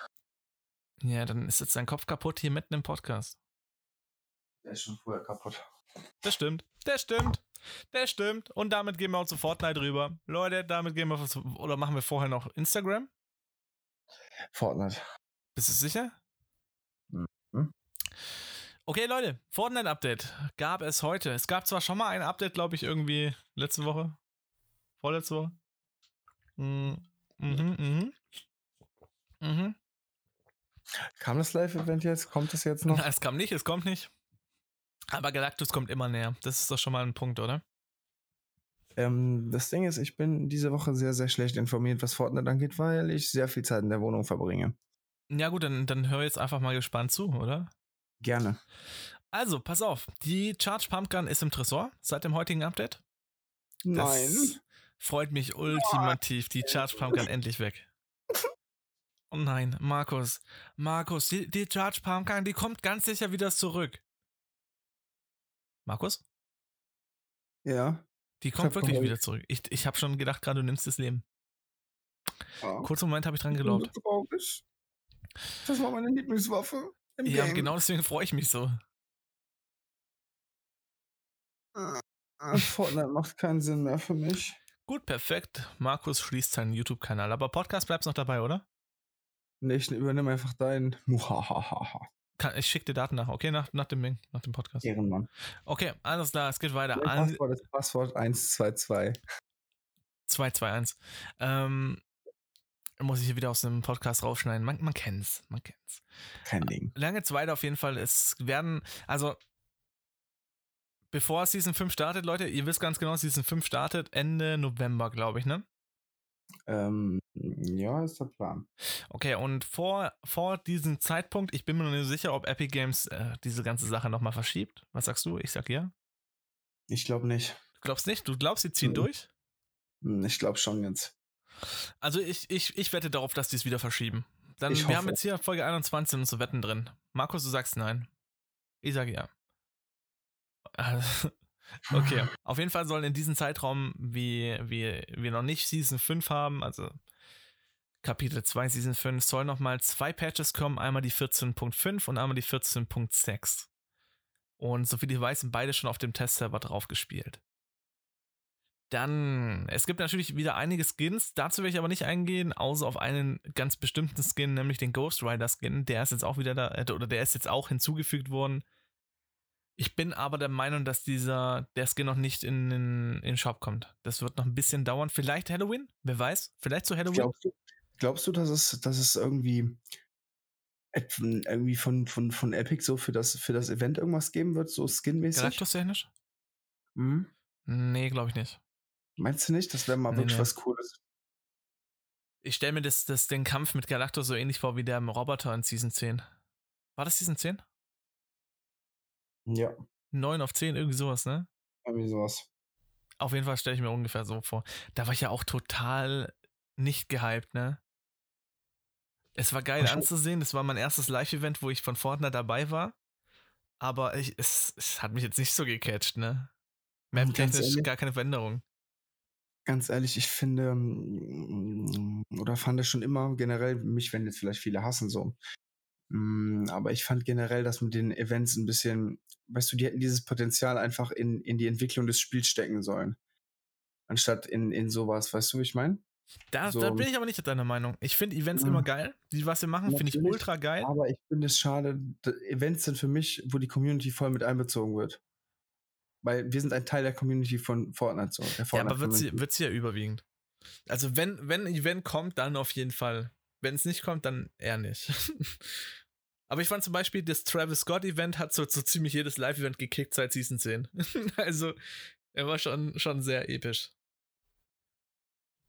Ja, dann ist jetzt dein Kopf kaputt hier mitten im Podcast. Der ist schon vorher kaputt. Das stimmt. Das stimmt. Das stimmt. Und damit gehen wir auch zu Fortnite rüber. Leute, damit gehen wir, zu- oder machen wir vorher noch Instagram? Fortnite. Bist du sicher? Mhm. Okay, Leute, Fortnite-Update gab es heute. Es gab zwar schon mal ein Update, glaube ich, irgendwie letzte Woche. Vorletzte Woche. Mhm, mhm, mhm. Mhm. Kam das Live-Event jetzt? Kommt es jetzt noch? Na, es kam nicht, es kommt nicht. Aber Galactus kommt immer näher. Das ist doch schon mal ein Punkt, oder? Ähm, das Ding ist, ich bin diese Woche sehr, sehr schlecht informiert, was Fortnite angeht, weil ich sehr viel Zeit in der Wohnung verbringe. Ja, gut, dann, dann hör jetzt einfach mal gespannt zu, oder? Gerne. Also, pass auf. Die Charge Pumpgun ist im Tresor seit dem heutigen Update. Das Nein. Freut mich ultimativ. Die Charge Pumpgun endlich weg. Oh nein, Markus. Markus, die, die Charge Pumpgun, die kommt ganz sicher wieder zurück. Markus? Ja. Die kommt wirklich wieder zurück. Ich, ich habe schon gedacht, gerade du nimmst das Leben. ja. Kurzen Moment habe ich dran geglaubt. traurig. Das war meine Lieblingswaffe. Ja, Game. genau deswegen freue ich mich so. Ah, ah, Fortnite macht keinen Sinn mehr für mich. Gut, perfekt. Markus schließt seinen YouTube-Kanal. Aber Podcast bleibst noch dabei, oder? Nee, ich übernehme einfach deinen. Muhahaha. Kann, ich schicke dir Daten nach, okay? Nach, nach dem Ding, nach dem Podcast. Ehrenmann. Okay, alles klar, es geht weiter. Mein Passwort ist Passwort 122. 221. Ähm, Muss ich hier wieder aus dem Podcast rausschneiden. Man, man kennt's, man kennt's. Kein Ding. Lange zweite auf jeden Fall. Es werden, also bevor Season 5 startet, Leute, ihr wisst ganz genau, Season 5 startet Ende November, glaube ich, ne? Ähm, ja, ist der Plan. Okay, und vor, vor diesem Zeitpunkt, ich bin mir noch nicht sicher, ob Epic Games äh, diese ganze Sache nochmal verschiebt. Was sagst du? Ich sag ja. Ich glaube nicht. Du glaubst nicht? Du glaubst, sie ziehen Mhm. durch? Hm, Ich glaube schon jetzt. Also ich, ich, ich wette darauf, dass die es wieder verschieben. Dann, Ich wir haben jetzt hier Folge 21 unsere Wetten drin. Markus, du sagst nein. Ich sage ja. Also, Okay, auf jeden Fall sollen in diesem Zeitraum, wie wie wir noch nicht Season 5 haben, also Kapitel 2 Season 5, sollen nochmal zwei Patches kommen, einmal die 14.5 und einmal die 14.6. Und soviel ich weiß, sind beide schon auf dem Testserver drauf gespielt. Dann, es gibt natürlich wieder einige Skins, dazu will ich aber nicht eingehen, außer auf einen ganz bestimmten Skin, nämlich den Ghost Rider Skin. Der ist jetzt auch wieder da, äh, oder der ist jetzt auch hinzugefügt worden. Ich bin aber der Meinung, dass dieser, der Skin noch nicht in den, in den Shop kommt. Das wird noch ein bisschen dauern. Vielleicht Halloween? Wer weiß? Vielleicht zu Halloween? Glaubst du, glaubst du, dass es, dass es irgendwie, irgendwie von, von, von Epic so für das, für das Event irgendwas geben wird, so skinmäßig? Galactus-technisch? Hm? Nee, glaube ich nicht. Meinst du nicht? Das wäre mal Nee, wirklich nee. was Cooles. Ich stelle mir das, das, den Kampf mit Galactus so ähnlich vor wie der im Roboter in Season 10. War das Season 10? Ja, 9 auf 10, irgendwie sowas, ne? irgendwie sowas. Auf jeden Fall stelle ich mir ungefähr so vor. Da war ich ja auch total nicht gehypt, ne? Es war geil anzusehen. Das war mein erstes Live-Event, wo ich von Fortnite dabei war. Aber ich, es, es hat mich jetzt nicht so gecatcht, ne? Map-technisch gar keine Veränderung. Ganz ehrlich, ich finde, mm, oder fand es schon immer generell, mich werden jetzt vielleicht viele hassen so. Mm, Aber ich fand generell, dass mit den Events ein bisschen, weißt du, die hätten dieses Potenzial einfach in, in die Entwicklung des Spiels stecken sollen. Anstatt in, in sowas, weißt du, wie ich meine? Da, So. da bin ich aber nicht deiner Meinung. Ich finde Events Ja. immer geil. Die, was wir machen, finde ich ultra geil. Aber ich finde es schade, Events sind für mich, wo die Community voll mit einbezogen wird. Weil wir sind ein Teil der Community von Fortnite so. Der Ja, Fortnite aber wird sie, wird sie ja überwiegend. Also wenn, wenn ein Event kommt, dann auf jeden Fall. Wenn es nicht kommt, dann eher nicht. aber ich fand zum Beispiel, das Travis Scott Event hat so, so ziemlich jedes Live-Event gekickt seit Season 10. also er war schon, schon sehr episch.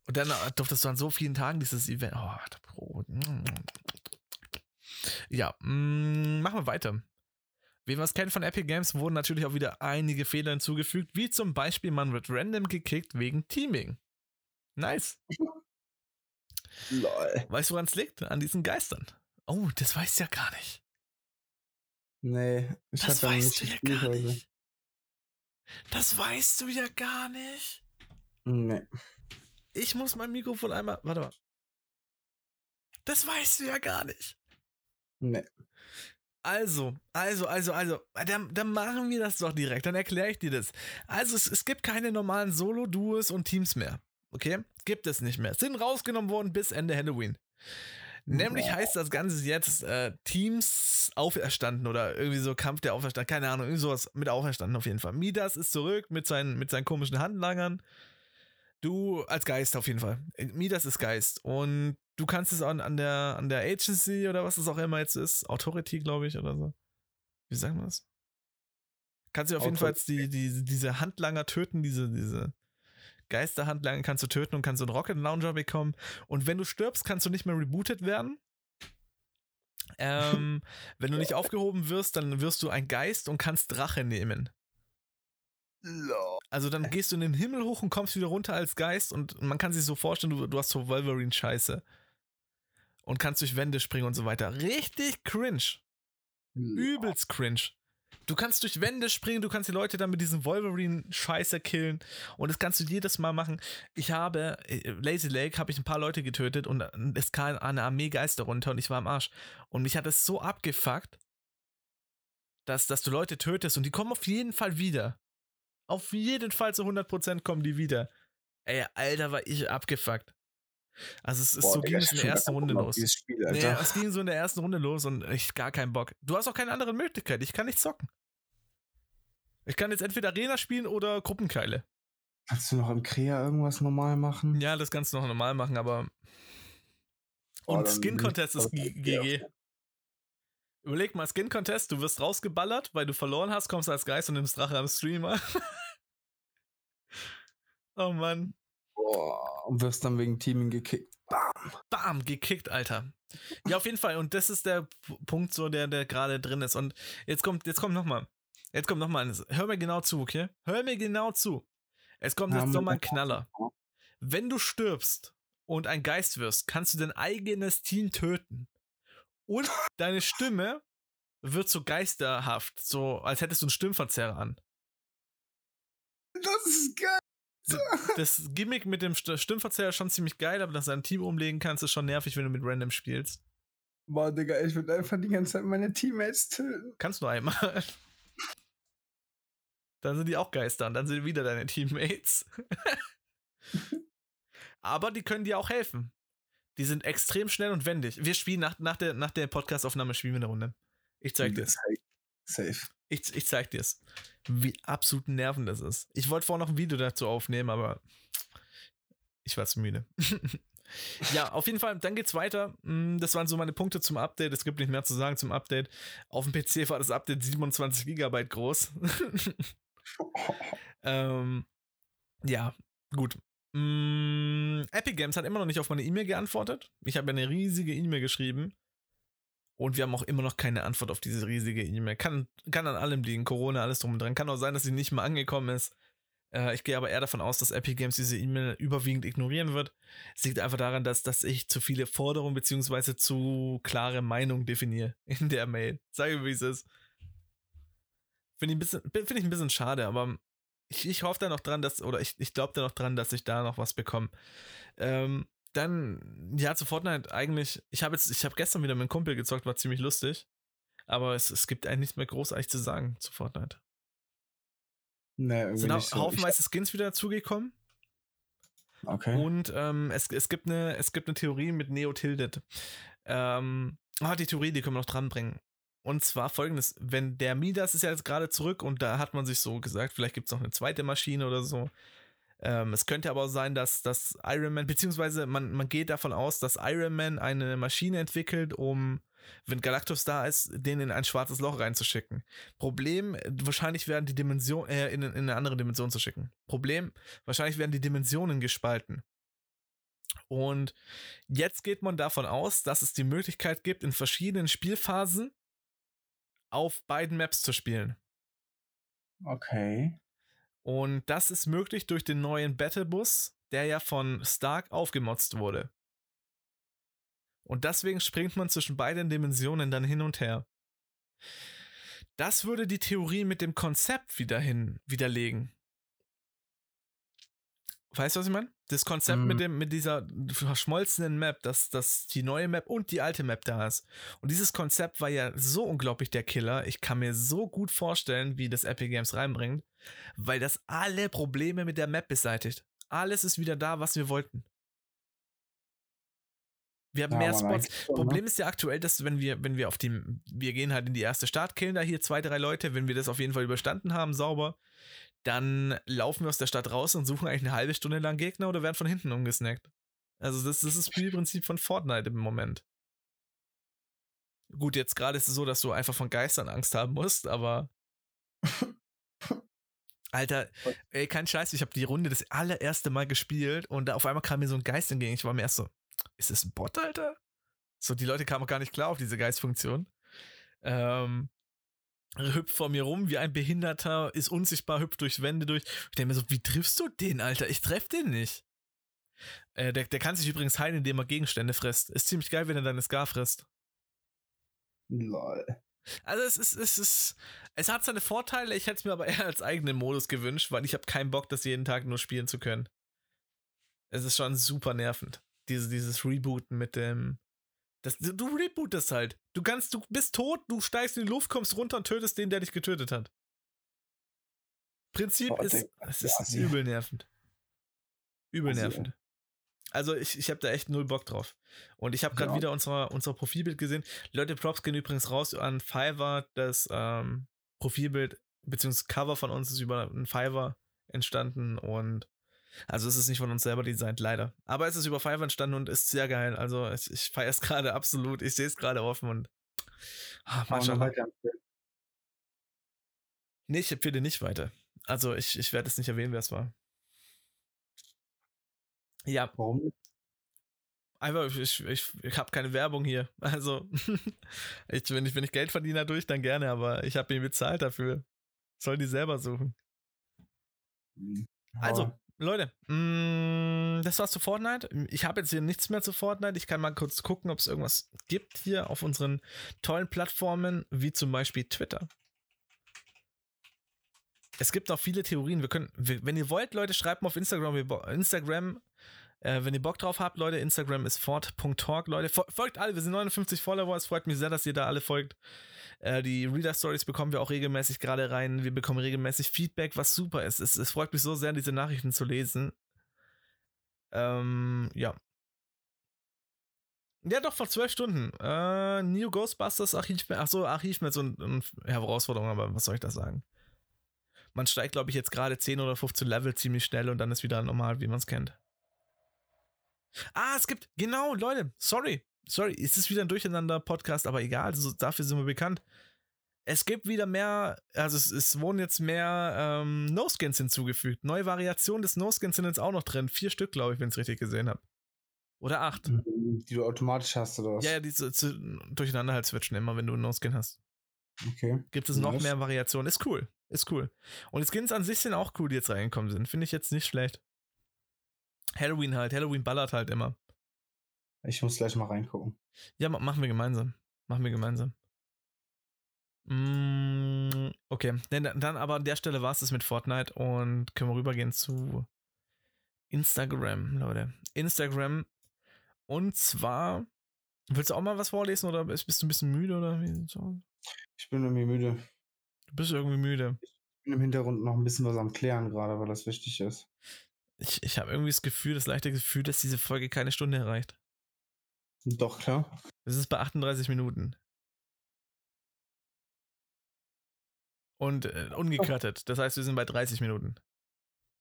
Und dann durftest du an so vielen Tagen dieses Event. Oh, warte, Brot. Ja, mm, machen wir weiter. Wie wir es kennen von Epic Games, wurden natürlich auch wieder einige Fehler hinzugefügt, wie zum Beispiel man wird random gekickt wegen Teaming. Nice. Lol. Weißt du, woran es liegt? An diesen Geistern. Oh, das weißt du ja gar nicht. Nee, ich Das weißt du ja gar heute. nicht. Das weißt du ja gar nicht. Nee. Ich muss mein Mikrofon einmal. Warte mal. Das weißt du ja gar nicht. Nee. Also, also, also, also, dann, dann machen wir das doch direkt. Dann erkläre ich dir das. Also, es, es gibt keine normalen Solo-Duos und Teams mehr. Okay? Gibt es nicht mehr. Sind rausgenommen worden bis Ende Halloween. Nämlich heißt das Ganze jetzt äh, Teams auferstanden oder irgendwie so Kampf der Auferstanden. Keine Ahnung, irgendwie sowas mit auferstanden auf jeden Fall. Midas ist zurück mit seinen, mit seinen komischen Handlangern. Du als Geist auf jeden Fall. Midas ist Geist. Und du kannst es an, an, der, an der Agency oder was es auch immer jetzt ist, Authority, glaube ich, oder so. Wie sagen wir das? Kannst du auf jeden Fall die, die, diese Handlanger töten, diese, diese Geisterhandlanger kannst du töten und kannst so einen Rocket Launcher bekommen. Und wenn du stirbst, kannst du nicht mehr rebootet werden. Ähm, wenn du nicht aufgehoben wirst, dann wirst du ein Geist und kannst Drache nehmen. Also dann gehst du in den Himmel hoch und kommst wieder runter als Geist und man kann sich so vorstellen, du, du hast so Wolverine-Scheiße. Und kannst durch Wände springen und so weiter. Richtig cringe. Übelst cringe. Du kannst durch Wände springen, du kannst die Leute dann mit diesem Wolverine-Scheiße killen. Und das kannst du jedes Mal machen. Ich habe, äh, Lazy Lake, habe ich ein paar Leute getötet und es kam eine Armee Geister runter und ich war am Arsch. Und mich hat es so abgefuckt, dass, dass du Leute tötest und die kommen auf jeden Fall wieder. Auf jeden Fall zu 100% kommen die wieder. Ey, Alter, war ich abgefuckt. Also es ist Boah, so ging es in der ersten Runde los. Spiel, Alter. es ging so in der ersten Runde los und ich gar keinen Bock. Du hast auch keine andere Möglichkeit. Ich kann nicht zocken. Ich kann jetzt entweder Arena spielen oder Gruppenkeile. Kannst du noch im Krea irgendwas normal machen? Ja, das kannst du noch normal machen, aber Und dann Skin Contest ist GG. Überleg mal, Skin Contest, du wirst rausgeballert, weil du verloren hast, kommst als Geist und nimmst Drache am Streamer. oh Mann. Boah, und wirst dann wegen Teaming gekickt. Bam, gekickt, Alter. Ja, auf jeden Fall. Und das ist der Punkt, so der, der gerade drin ist. Und jetzt kommt, jetzt kommt nochmal. Jetzt kommt nochmal eines. Hör mir genau zu, okay? Hör mir genau zu. Es kommt jetzt nochmal ein Knaller. Wenn du stirbst und ein Geist wirst, kannst du dein eigenes Team töten. Und deine Stimme wird so geisterhaft, so als hättest du einen Stimmverzerrer an. Das ist geil. Das Gimmick mit dem St- Stimmverzerrer ist schon ziemlich geil, aber dass du ein Team umlegen kannst, ist schon nervig, wenn du mit Random spielst. Boah, Digga, ich würde einfach die ganze Zeit meine Teammates töten. Kannst du einmal. Dann sind die auch Geister und dann sind wieder deine Teammates. Aber die können dir auch helfen. Die sind extrem schnell und wendig. Wir spielen nach, nach der, nach der Podcast-Aufnahme spielen wir eine Runde. Ich zeig dir Safe. Ich, ich zeig dir's. Wie absolut nervend das ist. Ich wollte vorher noch ein Video dazu aufnehmen, aber ich war zu müde. ja, auf jeden Fall, dann geht's weiter. Mm, Das waren so meine Punkte zum Update. Es gibt nicht mehr zu sagen zum Update. Auf dem PC war das Update 27 Gigabyte groß. ähm, ja, gut. Mm, Epic Games hat immer noch nicht auf meine E-Mail geantwortet. Ich habe eine riesige E-Mail geschrieben. Und wir haben auch immer noch keine Antwort auf diese riesige E-Mail. Kann, kann an allem liegen, Corona, alles drum und dran. Kann auch sein, dass sie nicht mal angekommen ist. Äh, ich gehe aber eher davon aus, dass Epic Games diese E-Mail überwiegend ignorieren wird. Es liegt einfach daran, dass, dass ich zu viele Forderungen bzw. zu klare Meinungen definiere in der Mail. Sage, wie es ist. Finde ich, ein bisschen- find ich ein bisschen schade, aber ich, ich hoffe da noch dran, dass, oder ich, ich glaube da noch dran, dass ich da noch was bekomme. Ähm, dann, ja, zu Fortnite eigentlich, ich habe jetzt, ich habe gestern wieder mit einem Kumpel gezockt, war ziemlich lustig. Aber es, es gibt eigentlich nichts mehr großartig zu sagen zu Fortnite. Nee, Es irgendwie sind nicht auch so. haufenweise Skins wieder dazugekommen. Okay. Und ähm, es, es, gibt eine, es gibt eine Theorie mit Neo Tilted. Ähm, ah, die Theorie, die können wir noch dranbringen. Und zwar folgendes: Wenn der Midas ist ja jetzt gerade zurück und da hat man sich so gesagt, vielleicht gibt es noch eine zweite Maschine oder so. Ähm, es könnte aber auch sein, dass, dass Iron Man, beziehungsweise man, man geht davon aus, dass Iron Man eine Maschine entwickelt, um, wenn Galactus da ist, den in ein schwarzes Loch reinzuschicken. Problem, wahrscheinlich werden die Dimensionen, äh, in, in eine andere Dimension zu schicken. Problem, wahrscheinlich werden die Dimensionen gespalten. Und jetzt geht man davon aus, dass es die Möglichkeit gibt, in verschiedenen Spielphasen auf beiden Maps zu spielen. okay. Und das ist möglich durch den neuen Battlebus, der ja von Stark aufgemotzt wurde. Und deswegen springt man zwischen beiden Dimensionen dann hin und her. Das würde die Theorie mit dem Konzept wieder hin widerlegen. Weißt du, was ich meine? Das Konzept Mhm. mit, dem, mit dieser verschmolzenen Map, dass, dass die neue Map und die alte Map da ist. Und dieses Konzept war ja so unglaublich der Killer. Ich kann mir so gut vorstellen, wie das Epic Games reinbringt, weil das alle Probleme mit der Map beseitigt. Alles ist wieder da, was wir wollten. Wir haben Ja, mehr Spots. schon, ne? Problem ist ja aktuell, dass wenn wir, wenn wir auf die, wir gehen halt in die erste Stadt, killen da hier zwei, drei Leute, wenn wir das auf jeden Fall überstanden haben, sauber, dann laufen wir aus der Stadt raus und suchen eigentlich eine halbe Stunde lang Gegner oder werden von hinten umgesnackt. Also das, das ist das Spielprinzip von Fortnite im Moment. Gut, jetzt gerade ist es so, dass du einfach von Geistern Angst haben musst, aber Alter, ey, kein Scheiß, ich habe die Runde das allererste Mal gespielt und da auf einmal kam mir so ein Geist entgegen. Ich war mir erst so, ist das ein Bot, Alter? So, die Leute kamen auch gar nicht klar auf diese Geistfunktion. Ähm, hüpft vor mir rum wie ein Behinderter, ist unsichtbar, hüpft durch Wände durch. Ich denke mir so, wie triffst du den, Alter? Ich treff den nicht. Äh, der, der kann sich übrigens heilen, indem er Gegenstände frisst. Ist ziemlich geil, wenn er deine Scar frisst. Lol. Also es ist, es ist, es hat seine Vorteile, ich hätte es mir aber eher als eigenen Modus gewünscht, weil ich habe keinen Bock, das jeden Tag nur spielen zu können. Es ist schon super nervend. Diese, dieses Rebooten mit dem. Das, du rebootest halt. Du kannst, du bist tot, du steigst in die Luft, kommst runter und tötest den, der dich getötet hat. Prinzip Boah, ist, es ja, ist sie- übel nervend. Übel Also, nervend. Also ich, ich habe da echt null Bock drauf. Und ich habe gerade Ja. wieder unser, unser Profilbild gesehen. Leute, Props gehen übrigens raus an Fiverr. Das ähm, Profilbild bzw. Cover von uns ist über einen Fiverr entstanden und Also es ist nicht von uns selber designt, leider. Aber es ist über Fiverr entstanden und ist sehr geil. Also ich, ich feiere es gerade absolut. Ich sehe es gerade offen und Mashallah. weiterempfehlen. Nee, ich empfehle nicht weiter. Also ich, ich werde es nicht erwähnen, wer es war. Ja, Warum nicht? einfach, ich, ich, ich habe keine Werbung hier. Also, ich, wenn, ich, wenn ich Geld verdiene dadurch, dann gerne, aber ich habe ihn bezahlt dafür. Sollen die selber suchen. Also, Ja. Leute, mh, das war's zu Fortnite. Ich habe jetzt hier nichts mehr zu Fortnite. Ich kann mal kurz gucken, ob es irgendwas gibt hier auf unseren tollen Plattformen, wie zum Beispiel Twitter. Es gibt noch viele Theorien. Wir können, wenn ihr wollt, Leute, schreibt mal auf Instagram. Instagram, äh, wenn ihr Bock drauf habt, Leute. Instagram ist fort.talk, Leute. Fol- Folgt alle. Wir sind 59 Follower. Es freut mich sehr, dass ihr da alle folgt. Äh, die Reader Stories bekommen wir auch regelmäßig gerade rein. Wir bekommen regelmäßig Feedback, was super ist. Es, es freut mich so sehr, diese Nachrichten zu lesen. Ähm, ja. Ja, doch, vor zwölf Stunden. Äh, New Ghostbusters Archiv. Achso, Archiv mit so einer Herausforderung, aber was soll ich da sagen? Man steigt, glaube ich, jetzt gerade 10 oder 15 Level ziemlich schnell und dann ist wieder normal, wie man es kennt. Ah, es gibt, genau, Leute, sorry. Sorry, es ist wieder ein Durcheinander-Podcast, aber egal, so, dafür sind wir bekannt. Es gibt wieder mehr, also es, es wurden jetzt mehr ähm, No-Skins hinzugefügt. Neue Variationen des No-Skins sind jetzt auch noch drin. Vier Stück, glaube ich, wenn ich es richtig gesehen habe. Oder acht. Die du automatisch hast, oder was? Ja, ja, die zu, zu, durcheinander halt switchen immer, wenn du einen No-Skin hast. Okay. Gibt es noch Nice. mehr Variationen. Ist cool. Ist cool. Und die Skins an sich sind auch cool, die jetzt reingekommen sind. Finde ich jetzt nicht schlecht. Halloween halt. Halloween ballert halt immer. Ich muss gleich mal reingucken. Ja, ma- machen wir gemeinsam. Machen wir gemeinsam. Mm, okay. Dann, dann aber an der Stelle war es das mit Fortnite und können wir rübergehen zu Instagram, Leute. Instagram. Und zwar. Willst du auch mal was vorlesen oder bist, bist du ein bisschen müde oder wie? Ich bin irgendwie müde. Du bist irgendwie müde. Ich bin im Hintergrund noch ein bisschen was am Klären gerade, weil das wichtig ist. Ich, ich habe irgendwie das Gefühl, das leichte Gefühl, dass diese Folge keine Stunde erreicht. Doch, klar. Es ist bei 38 Minuten. Und äh, ungekürtet. Das heißt, wir sind bei 30 Minuten.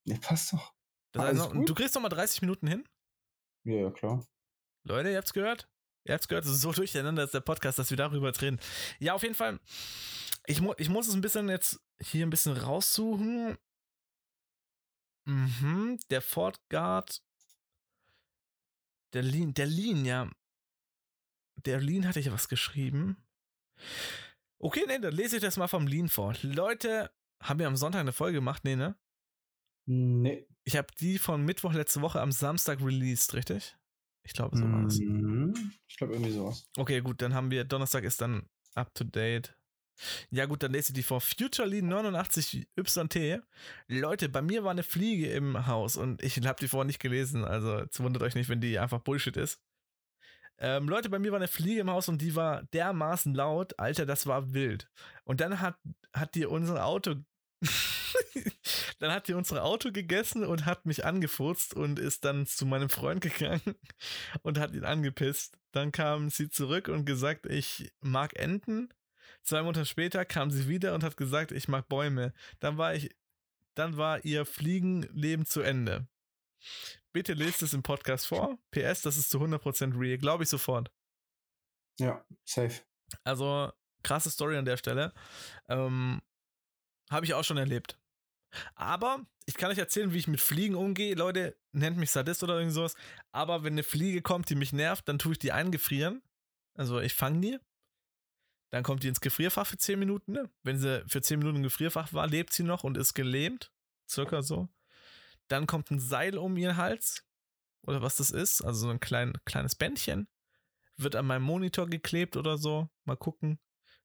Nee, passt doch. Das heißt, noch, du kriegst noch mal 30 Minuten hin? Ja, ja, klar. Leute, ihr habt's gehört? Ihr habt's gehört, es ist so durcheinander ist der Podcast, dass wir darüber reden. Ja, auf jeden Fall. Ich, mu ich muss es ein bisschen jetzt hier ein bisschen raussuchen. Mhm, der Ford Guard. Der Lean, der Lean, ja. Der Lean hatte ich was geschrieben. Okay, nee, dann lese ich das mal vom Lean vor. Leute, haben wir am Sonntag eine Folge gemacht? Nee, ne? Nee. Ich habe die von Mittwoch letzte Woche am Samstag released, richtig? Ich glaube, so war das. Mhm. Ich glaube irgendwie sowas. Okay, gut, dann haben wir, Donnerstag ist dann up to date. Ja, gut, dann lese ich die vor. Futurely 89YT. Leute, bei mir war eine Fliege im Haus und ich habe die vorher nicht gelesen, also jetzt wundert euch nicht, wenn die einfach Bullshit ist. Ähm, Leute, bei mir war eine Fliege im Haus und die war dermaßen laut, Alter, das war wild. Und dann hat, hat die unser Auto. dann hat die unser Auto gegessen und hat mich angefurzt und ist dann zu meinem Freund gegangen und hat ihn angepisst. Dann kam sie zurück und gesagt, ich mag Enten. Zwei Monate später kam sie wieder und hat gesagt, ich mag Bäume. Dann war ich, dann war ihr Fliegenleben zu Ende. Bitte lest es im Podcast vor. PS, das ist zu 100% real. Glaube ich sofort. Ja, safe. Also, krasse Story an der Stelle. Ähm, Habe ich auch schon erlebt. Aber ich kann euch erzählen, wie ich mit Fliegen umgehe. Leute, nennt mich Sadist oder irgend sowas. Aber wenn eine Fliege kommt, die mich nervt, dann tue ich die eingefrieren. Also ich fange die. Dann kommt die ins Gefrierfach für 10 Minuten. Ne? Wenn sie für 10 Minuten im Gefrierfach war, lebt sie noch und ist gelähmt. Circa so. Dann kommt ein Seil um ihren Hals. Oder was das ist. Also so ein klein, kleines Bändchen. Wird an meinem Monitor geklebt oder so. Mal gucken.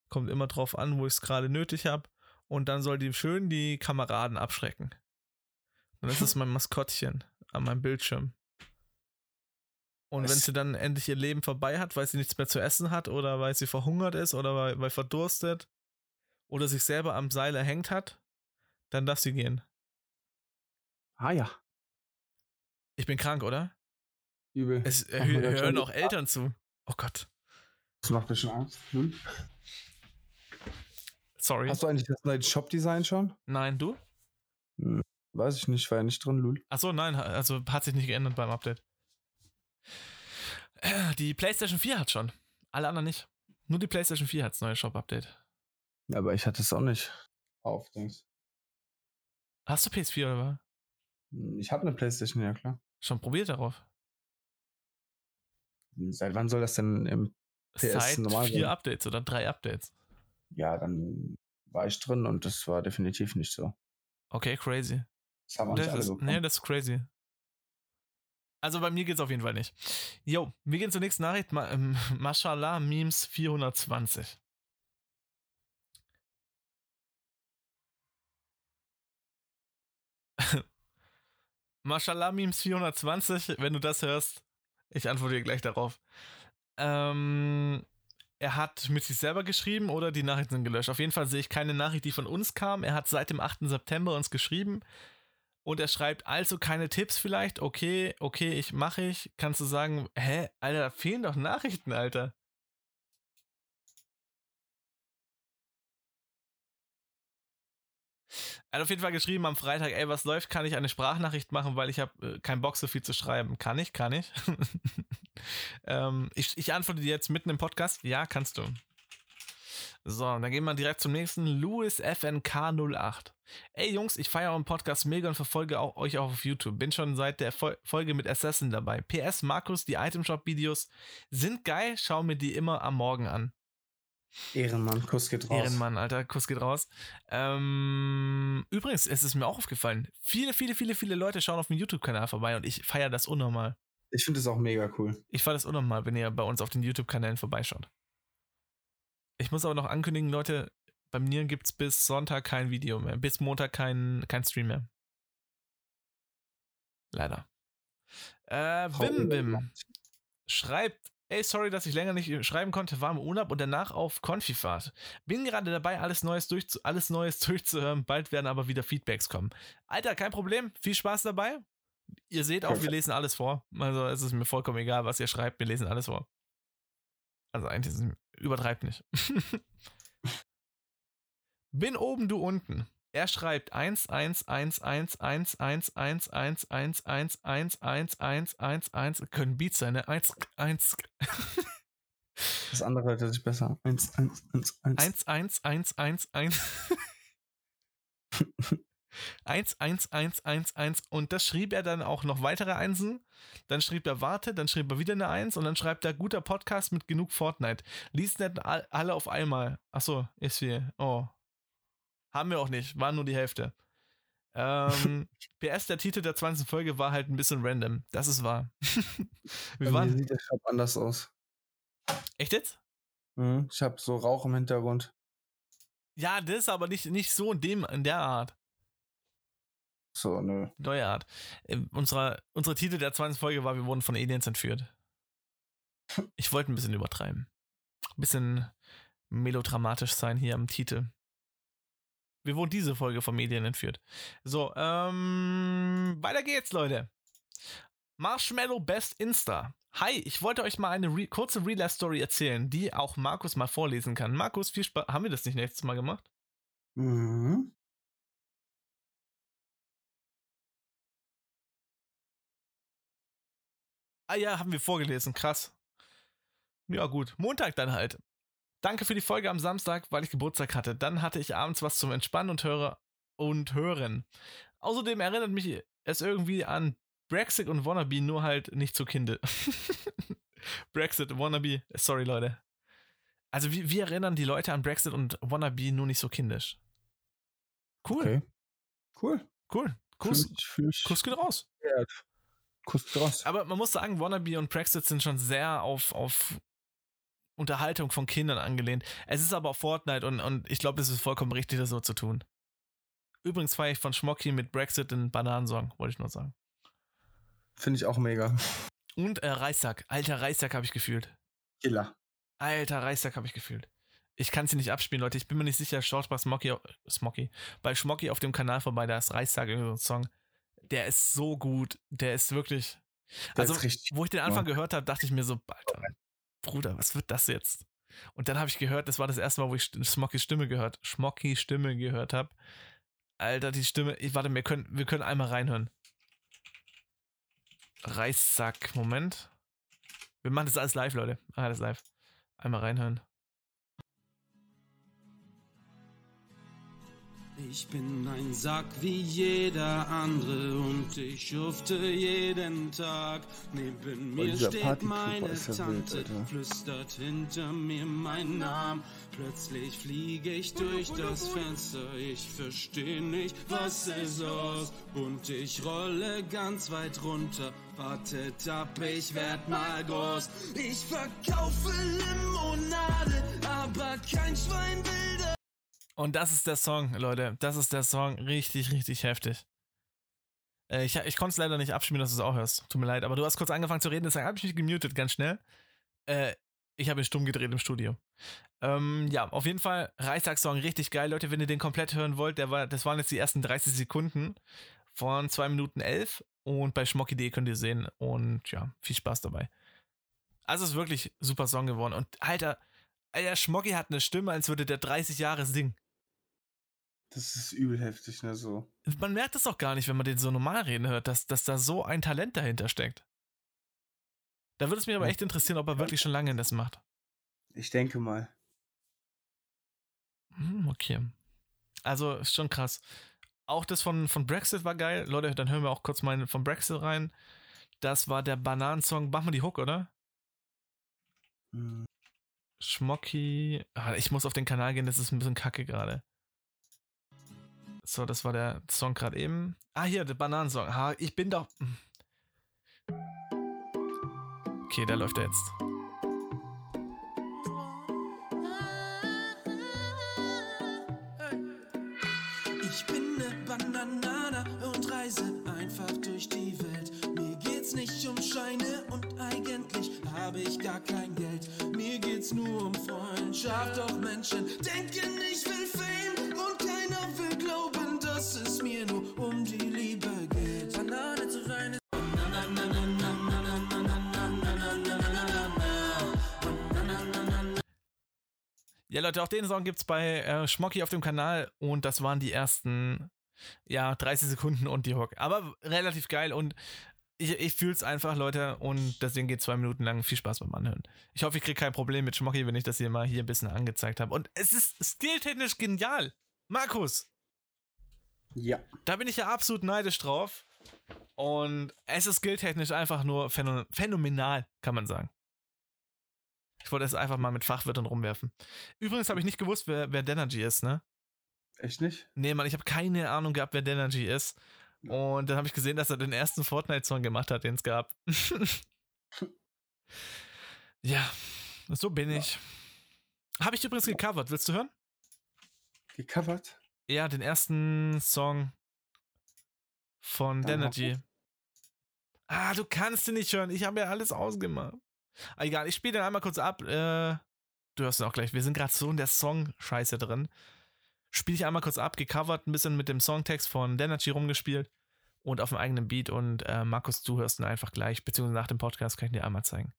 Kommt immer drauf an, wo ich es gerade nötig habe. Und dann soll die schön die Kameraden abschrecken. Und das ist mein Maskottchen an meinem Bildschirm. Und wenn Was? sie dann endlich ihr Leben vorbei hat, weil sie nichts mehr zu essen hat oder weil sie verhungert ist oder weil, weil verdurstet oder sich selber am Seil erhängt hat, dann darf sie gehen. Ah ja. Ich bin krank, oder? Übel. Es äh, hören auch Eltern zu. Oh Gott. Das macht mir schon Angst. Hm? Sorry. Hast du eigentlich das neue Shop-Design schon? Nein, du? Weiß ich nicht, war ja nicht drin, Lul. Achso, nein, also hat sich nicht geändert beim Update. Äh, Die PlayStation 4 hat schon. Alle anderen nicht. Nur die PlayStation 4 hat das neue Shop-Update. Aber ich hatte es auch nicht auf, Dings. Hast du PS4 oder was? Ich habe eine Playstation, ja klar. Schon probiert darauf? Seit wann soll das denn im PS Seit normal vier sein? Updates oder drei Updates. Ja, dann war ich drin und das war definitiv nicht so. Okay, crazy. Das haben nicht Das alle ist, bekommen. nee, das ist crazy. Also bei mir geht's auf jeden Fall nicht. Jo, wir gehen zur nächsten Nachricht. Ma ähm, Mashallah Memes 420. Mashallah Memes 420, wenn du das hörst, ich antworte dir gleich darauf. Ähm, er hat mit sich selber geschrieben oder die Nachrichten sind gelöscht. Auf jeden Fall sehe ich keine Nachricht, die von uns kam. Er hat seit dem 8. September uns geschrieben und er schreibt also keine Tipps vielleicht. Okay, okay, ich mache ich. Kannst du sagen, hä, Alter, da fehlen doch Nachrichten, Alter. Er hat auf jeden Fall geschrieben am Freitag, ey, was läuft? Kann ich eine Sprachnachricht machen, weil ich habe äh, keinen Bock, so viel zu schreiben. Kann ich, kann ich. ähm, ich. Ich antworte dir jetzt mitten im Podcast. Ja, kannst du. So, dann gehen wir direkt zum nächsten. Louis FNK08. Ey Jungs, ich feiere euren Podcast mega und verfolge auch, euch auch auf YouTube. Bin schon seit der Fol Folge mit Assassin dabei. PS, Markus, die Itemshop-Videos sind geil. Schau mir die immer am Morgen an. Ehrenmann, Kuss geht raus. Ehrenmann, Alter, Kuss geht raus. Ähm, übrigens, es ist mir auch aufgefallen. Viele, viele, viele, viele Leute schauen auf dem YouTube-Kanal vorbei und ich feiere das unnormal. Ich finde es auch mega cool. Ich feiere das unnormal, wenn ihr bei uns auf den YouTube-Kanälen vorbeischaut. Ich muss aber noch ankündigen, Leute, bei mir gibt es bis Sonntag kein Video mehr. Bis Montag kein, kein Stream mehr. Leider. Äh, Wim Wim schreibt, ey, sorry, dass ich länger nicht schreiben konnte, war im Urlaub und danach auf Konfifahrt. Bin gerade dabei, alles Neues, durchzu alles Neues durchzuhören, bald werden aber wieder Feedbacks kommen. Alter, kein Problem, viel Spaß dabei. Ihr seht auch, wir lesen alles vor. Also es ist mir vollkommen egal, was ihr schreibt, wir lesen alles vor. Also eigentlich übertreibt nicht. Bin oben, du unten. Er schreibt 1 1 1 1 1 1 1 1 1 1 1 1 1 1 1 können Beats sein, ne? 1 1 Das andere hört sich besser. 1, 1, 1, 1. 1 1 1 1 1 1 1 1 1 1 und das schrieb er dann auch noch weitere Einsen. Dann schrieb er Warte, dann schrieb er wieder eine Eins und dann schreibt er guter Podcast mit genug Fortnite. Lies nicht all- alle auf einmal. Achso, ist viel. Oh. Haben wir auch nicht, war nur die Hälfte. Ähm, PS, der Titel der 20. Folge war halt ein bisschen random. Das ist wahr. Wir waren. sieht der Shop anders aus. Echt jetzt? Mhm. Ich habe so Rauch im Hintergrund. Ja, das ist aber nicht, nicht so in, dem, in der Art. So, nö. Neue Art. Ähm, Unsere, unsere Titel der 20. Folge war, wir wurden von Aliens entführt. Ich wollte ein bisschen übertreiben. Ein bisschen melodramatisch sein hier am Titel. Wir wurden diese Folge vom Medien entführt. So, ähm, weiter geht's, Leute. Marshmallow Best Insta. Hi, ich wollte euch mal eine re kurze Real-Life-Story erzählen, die auch Markus mal vorlesen kann. Markus, viel Spaß. Haben wir das nicht nächstes Mal gemacht? Mhm. Ah ja, haben wir vorgelesen, krass. Ja, gut. Montag dann halt. Danke für die Folge am Samstag, weil ich Geburtstag hatte. Dann hatte ich abends was zum Entspannen und höre und hören. Außerdem erinnert mich es irgendwie an Brexit und Wannabe, nur halt nicht so Kinde. Brexit, Wannabe, sorry Leute. Also wir, wir erinnern die Leute an Brexit und Wannabe nur nicht so kindisch. Cool, Okay. Cool. cool. Kuss, Kuss geht raus. geehrt. Kuss. Aber man muss sagen, Wannabe und Brexit sind schon sehr auf, auf Unterhaltung von Kindern angelehnt. Es ist aber auch Fortnite und, und ich glaube, es ist vollkommen richtig, das so zu tun. Übrigens feiere ich von Schmocki mit Brexit den Bananensong, wollte ich nur sagen. Finde ich auch mega. Und äh, Reissack. Alter Reissack habe ich gefühlt. Killer. Alter Reissack habe ich gefühlt. Ich kann sie nicht abspielen, Leute. Ich bin mir nicht sicher. Schaut bei Smokey, Smokey, bei Schmocki auf dem Kanal vorbei. Da ist Reissack irgendwie so ein Song. Der ist so gut. Der ist wirklich. Der also, ist richtig. wo ich den Anfang gehört habe, dachte ich mir so, Alter, Bruder, was wird das jetzt? Und dann habe ich gehört, das war das erste Mal, wo ich Smockys Stimme gehört, Schmockys Stimme gehört habe. Alter, die Stimme. Ich, warte, wir können, wir können einmal reinhören. Reissack. Moment. Wir machen das alles live, Leute. Ah, das ist live. Einmal reinhören. Ich bin ein Sack wie jeder andere und ich schufte jeden Tag. Neben mir dieser steht meine ja Tante, wild, flüstert hinter mir meinen Namen. Plötzlich fliege ich durch das Fenster, ich verstehe nicht, was ist los. Und ich rolle ganz weit runter, wartet ab, ich werd mal groß. Ich verkaufe Limonade, aber kein Schwein will. Und das ist der Song, Leute. Das ist der Song. Richtig, richtig heftig. Äh, ich ich konnte es leider nicht abspielen, dass du es auch hörst. Tut mir leid. Aber du hast kurz angefangen zu reden, deswegen habe ich mich gemutet, ganz schnell. Äh, ich habe ihn stumm gedreht im Studio. Ähm, ja, auf jeden Fall, Reichstag-Song, richtig geil. Leute, wenn ihr den komplett hören wollt, der war, das waren jetzt die ersten 30 Sekunden von 2 Minuten 11. Und bei Schmocky.de könnt ihr sehen. Und ja, viel Spaß dabei. Also ist wirklich super Song geworden. Und Alter, Alter, Schmocky hat eine Stimme, als würde der 30 Jahre singen. Das ist übel heftig, ne, so. Man merkt es auch gar nicht, wenn man den so normal reden hört, dass, dass da so ein Talent dahinter steckt. Da würde es mich aber echt interessieren, ob er wirklich schon lange das macht. Ich denke mal. Hm, okay. Also, ist schon krass. Auch das von, von Brexit war geil. Leute, dann hören wir auch kurz mal von Brexit rein. Das war der Bananensong. Mach mal die Hook, oder? Hm. Schmocki. Ah, ich muss auf den Kanal gehen, das ist ein bisschen kacke gerade. So, das war der Song gerade eben. Ah, hier, der Bananensong. Ah, ich bin doch. hm. Okay, da läuft er jetzt. Ich bin ne Bananana und reise einfach durch die Welt. Mir geht's nicht um Scheine und eigentlich habe ich gar kein Geld. Mir geht's nur um Freundschaft, doch Menschen denken, ich will Fame dass es mir nur um die Liebe geht. Banane zu sein ist Ja, Leute, auch den Song gibt's bei äh, Schmocki auf dem Kanal und das waren die ersten, ja, 30 Sekunden und die Hook. Aber relativ geil und ich, ich fühl's einfach, Leute, und deswegen geht zwei Minuten lang viel Spaß beim Anhören. Ich hoffe, ich kriege kein Problem mit Schmocki, wenn ich das hier mal hier ein bisschen angezeigt habe. Und es ist skilltechnisch genial. Markus, Ja. da bin ich ja absolut neidisch drauf. Und es ist skilltechnisch einfach nur phäno- phänomenal, kann man sagen. Ich wollte es einfach mal mit Fachwörtern rumwerfen. Übrigens habe ich nicht gewusst, wer, wer Denergy ist, ne? Echt nicht? Nee, Mann, ich habe keine Ahnung gehabt, wer Denergy ist. Und dann habe ich gesehen, dass er den ersten Fortnite-Song gemacht hat, den es gab. ja, so bin ich. Habe ich übrigens gecovert, willst du hören? Gecovert? Ja, den ersten Song von Denergy. Ah, du kannst den nicht hören. Ich habe ja alles ausgemacht. Ah, egal, ich spiele den einmal kurz ab. Äh, du hörst ihn auch gleich. Wir sind gerade so in der Song-Scheiße drin. Spiele ich einmal kurz ab, gecovert, ein bisschen mit dem Songtext von Denergy rumgespielt und auf dem eigenen Beat. Und äh, Markus, du hörst ihn einfach gleich, beziehungsweise nach dem Podcast kann ich dir einmal zeigen.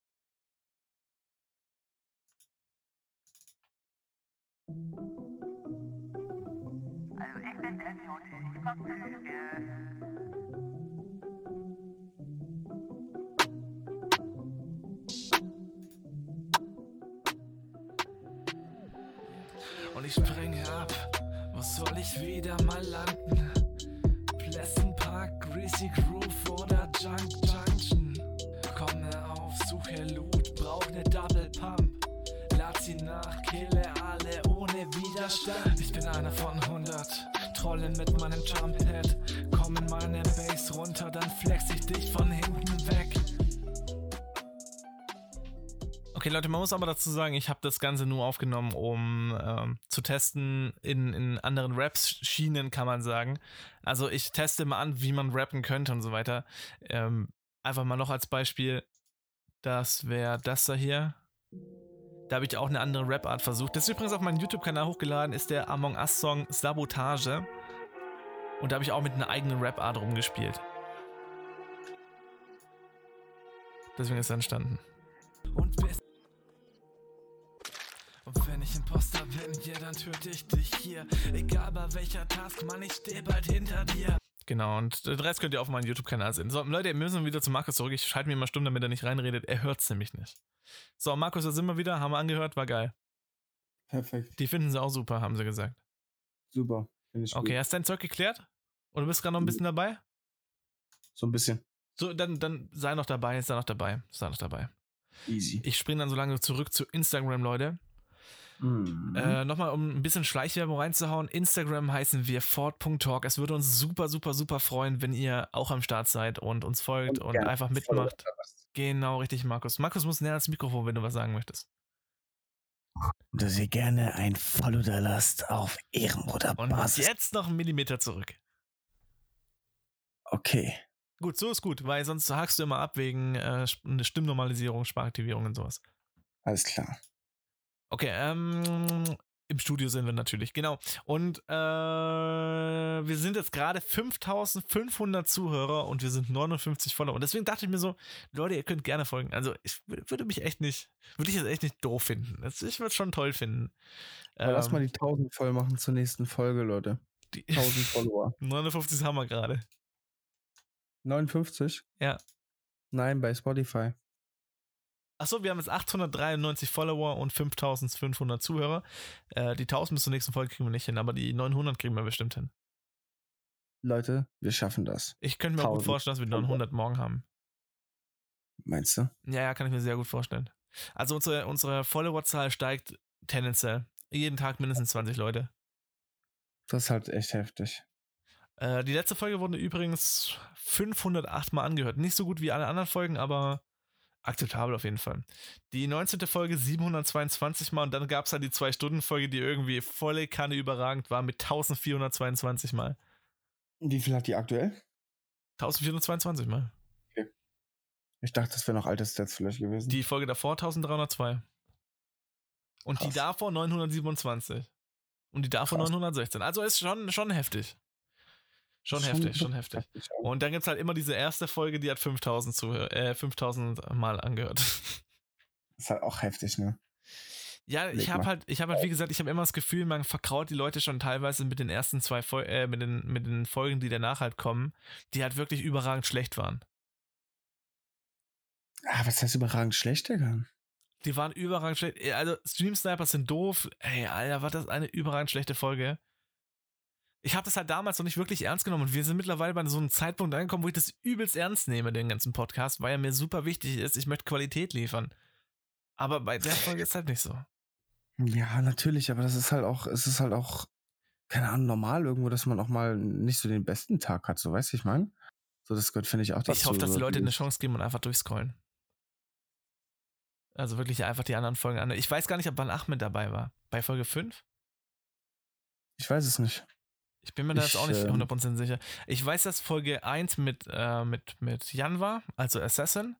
Und ich springe ab, wo soll ich wieder mal landen? Pleasant Park, Greasy Groove oder Junk Junction? Komme auf, suche Loot, brauch ne Double Pump. Lad sie nach, kille alle ohne Widerstand. Ich bin einer von 100, trollen mit meinem Jumphead. Komm in meine Base runter, dann flex ich dich von hinten weg. Okay, Leute, man muss aber dazu sagen, ich habe das Ganze nur aufgenommen, um ähm, zu testen in, in anderen Raps-Schienen, kann man sagen. Also ich teste mal an, wie man rappen könnte und so weiter. Ähm, einfach mal noch als Beispiel, das wäre das da hier. Da habe ich auch eine andere Rap-Art versucht. Das ist übrigens auf meinem YouTube-Kanal hochgeladen, ist der Among Us-Song Sabotage. Und da habe ich auch mit einer eigenen Rap-Art rumgespielt. Deswegen ist er entstanden. Und und wenn wenn ich Imposter bin, ja, dann töte ich dich hier. Egal bei welcher Task, Mann, ich stehe bald hinter dir. Genau, und den Rest könnt ihr auf meinem YouTube-Kanal sehen. So, Leute, wir müssen wieder zu Markus zurück. Ich schalte mir mal stumm, damit er nicht reinredet. Er hört es nämlich nicht. So, Markus, da sind wir wieder. Haben wir angehört, war geil. Perfekt. Die finden sie auch super, haben sie gesagt. Super. Okay, gut. hast dein Zeug geklärt? Oder bist gerade noch ein bisschen dabei? So ein bisschen. So, dann, dann sei noch dabei, sei noch dabei, sei noch dabei. Easy. Ich springe dann so lange zurück zu Instagram, Leute. Mhm. Äh, Nochmal, um ein bisschen Schleichwerbung reinzuhauen. Instagram heißen wir fort.talk. Es würde uns super, super, super freuen, wenn ihr auch am Start seid und uns folgt und, gerne einfach mitmacht. Genau, richtig, Markus. Markus muss näher ans Mikrofon, wenn du was sagen möchtest. dass ihr gerne ein Follow da lasst auf Und Ehrenbruderbasis. jetzt noch einen Millimeter zurück. Okay. Gut, so ist gut, weil sonst hakst du immer ab wegen äh, Stimmnormalisierung, Sprachaktivierung und sowas. Alles klar. Okay, ähm, im Studio sind wir natürlich, genau. Und äh, wir sind jetzt gerade 5500 Zuhörer und wir sind 59 Follower. Und deswegen dachte ich mir so, Leute, ihr könnt gerne folgen. Also ich wür- würde mich echt nicht, würde ich jetzt echt nicht doof finden. Das, ich würde es schon toll finden. Aber lass Ähm, mal die 1000 voll machen zur nächsten Folge, Leute. die 1000 Follower. 59 haben wir gerade. 59? Ja. Nein, bei Spotify. Achso, wir haben jetzt 893 Follower und 5500 Zuhörer. Äh, die 1000 bis zur nächsten Folge kriegen wir nicht hin, aber die 900 kriegen wir bestimmt hin. Leute, wir schaffen das. Ich könnte mir auch gut 1000 vorstellen, dass wir 900 morgen haben. Meinst du? Ja, ja, kann ich mir sehr gut vorstellen. Also unsere, unsere Followerzahl steigt tendenziell. Jeden Tag mindestens 20 Leute. Das ist halt echt heftig. Äh, die letzte Folge wurde übrigens 508 Mal angehört. Nicht so gut wie alle anderen Folgen, aber akzeptabel auf jeden Fall. Die 19. Folge 722 Mal und dann gab es halt die 2-Stunden-Folge, die irgendwie volle Kanne überragend war mit 1422 Mal. Wie viel hat die aktuell? 1422 Mal. Ich dachte, das wäre noch alte Stats vielleicht gewesen. Die Folge davor 1302. Und die Krass. davor 927. Und die davor Krass. 916. Also ist schon, schon heftig. Schon, heftig, schon heftig. Und dann gibt es halt immer diese erste Folge, die hat 5000 Zuhörer, äh, 5000 Mal angehört. ist halt auch heftig, ne? Ja, Leg ich habe halt, ich habe halt, wie gesagt, ich habe immer das Gefühl, man verkraut die Leute schon teilweise mit den ersten zwei Fol äh, mit den, mit den Folgen, die danach halt kommen, die halt wirklich überragend schlecht waren. Ah, was heißt überragend schlecht, Digga? Die waren überragend schlecht. Äh, Also, Stream Snipers sind doof. Ey, Alter, war das eine überragend schlechte Folge. Ich habe das halt damals noch nicht wirklich ernst genommen und wir sind mittlerweile bei so einem Zeitpunkt angekommen, wo ich das übelst ernst nehme, den ganzen Podcast, weil er mir super wichtig ist. Ich möchte Qualität liefern. Aber bei der Folge ist halt nicht so. Ja, natürlich, aber das ist halt auch, es ist halt auch, keine Ahnung, normal irgendwo, dass man auch mal nicht so den besten Tag hat, so weißt du, ich meine? So, das gehört, finde ich, auch dazu. Ich hoffe, dass die Leute eine Chance geben und einfach durchscrollen. Also wirklich einfach die anderen Folgen an. Ich weiß gar nicht, ob Van Ahmed dabei war. Bei Folge 5? Ich weiß es nicht. Ich bin mir da jetzt auch nicht ähm, 100% sicher. Ich weiß, dass Folge 1 mit, äh, mit, mit Jan war, also Assassin.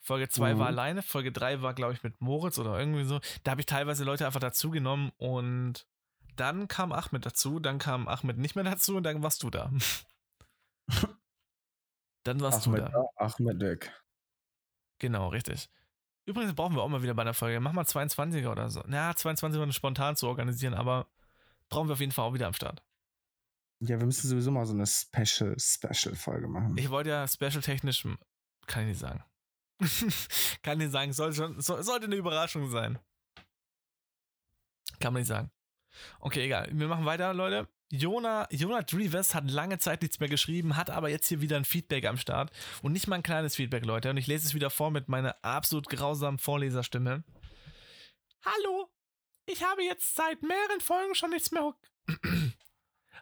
Folge 2 Mhm. war alleine. Folge 3 war, glaube ich, mit Moritz oder irgendwie so. Da habe ich teilweise Leute einfach dazu genommen und dann kam Ahmed dazu, dann kam Ahmed nicht mehr dazu und dann warst du da. dann warst Ahmed, du da. da, Ahmed weg. Genau, richtig. Übrigens brauchen wir auch mal wieder bei einer Folge. Mach mal 22er oder so. Na, 22er war spontan zu organisieren, aber brauchen wir auf jeden Fall auch wieder am Start. Ja, wir müssen sowieso mal so eine Special, Special-Folge machen. Ich wollte ja special-technisch, kann ich nicht sagen. kann ich nicht sagen, soll schon, soll, sollte eine Überraschung sein. Kann man nicht sagen. Okay, egal. Wir machen weiter, Leute. Jona, Jona Dreves hat lange Zeit nichts mehr geschrieben, hat aber jetzt hier wieder ein Feedback am Start. Und nicht mal ein kleines Feedback, Leute. Und ich lese es wieder vor mit meiner absolut grausamen Vorleserstimme. Hallo, ich habe jetzt seit mehreren Folgen schon nichts mehr.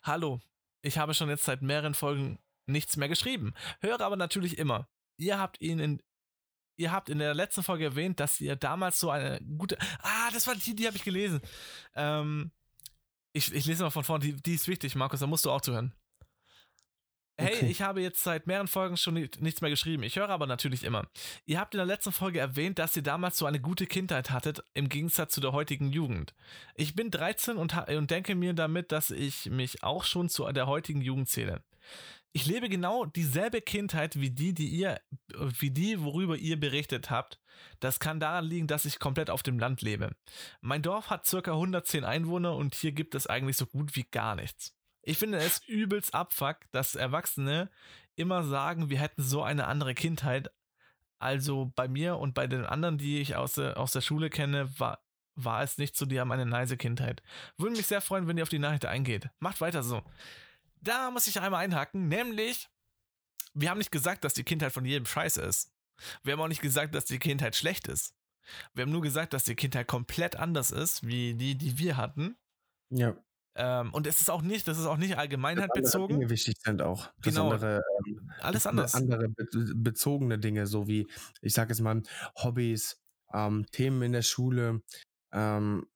Hallo, ich habe schon jetzt seit mehreren Folgen nichts mehr geschrieben. Höre aber natürlich immer. Ihr habt ihn in. Ihr habt in der letzten Folge erwähnt, dass ihr damals so eine gute. Ah, das war die, die habe ich gelesen. Ähm, ich, ich lese mal von vorne, die, die ist wichtig, Markus, da musst du auch zuhören. Hey, Okay. ich habe jetzt seit mehreren Folgen schon ni- nichts mehr geschrieben. Ich höre aber natürlich immer. Ihr habt in der letzten Folge erwähnt, dass ihr damals so eine gute Kindheit hattet, im Gegensatz zu der heutigen Jugend. Ich bin 13 und, und denke mir damit, dass ich mich auch schon zu der heutigen Jugend zähle. ich lebe genau dieselbe Kindheit wie die, die ihr, wie die, worüber ihr berichtet habt. Das kann daran liegen, dass ich komplett auf dem Land lebe. Mein Dorf hat circa 110 Einwohner und hier gibt es eigentlich so gut wie gar nichts. Ich finde es übelst abfuck, dass Erwachsene immer sagen, wir hätten so eine andere Kindheit. Also bei mir und bei den anderen, die ich aus der, aus der Schule kenne, war, war es nicht so, die haben eine nice Kindheit. Würde mich sehr freuen, wenn ihr auf die Nachricht eingeht. Macht weiter so. Da muss ich einmal einhaken, nämlich, wir haben nicht gesagt, dass die Kindheit von jedem scheiße ist. Wir haben auch nicht gesagt, dass die Kindheit schlecht ist. Wir haben nur gesagt, dass die Kindheit komplett anders ist, wie die, die wir hatten. Ja. Ähm, und es ist auch nicht, das ist auch nicht Dass andere allgemeinheitbezogen. Dinge wichtig sind auch. Genau. Besondere, ähm, Alles anders. andere be bezogene Dinge, so wie, ich sage jetzt mal, Hobbys, ähm, Themen in der Schule, ähm,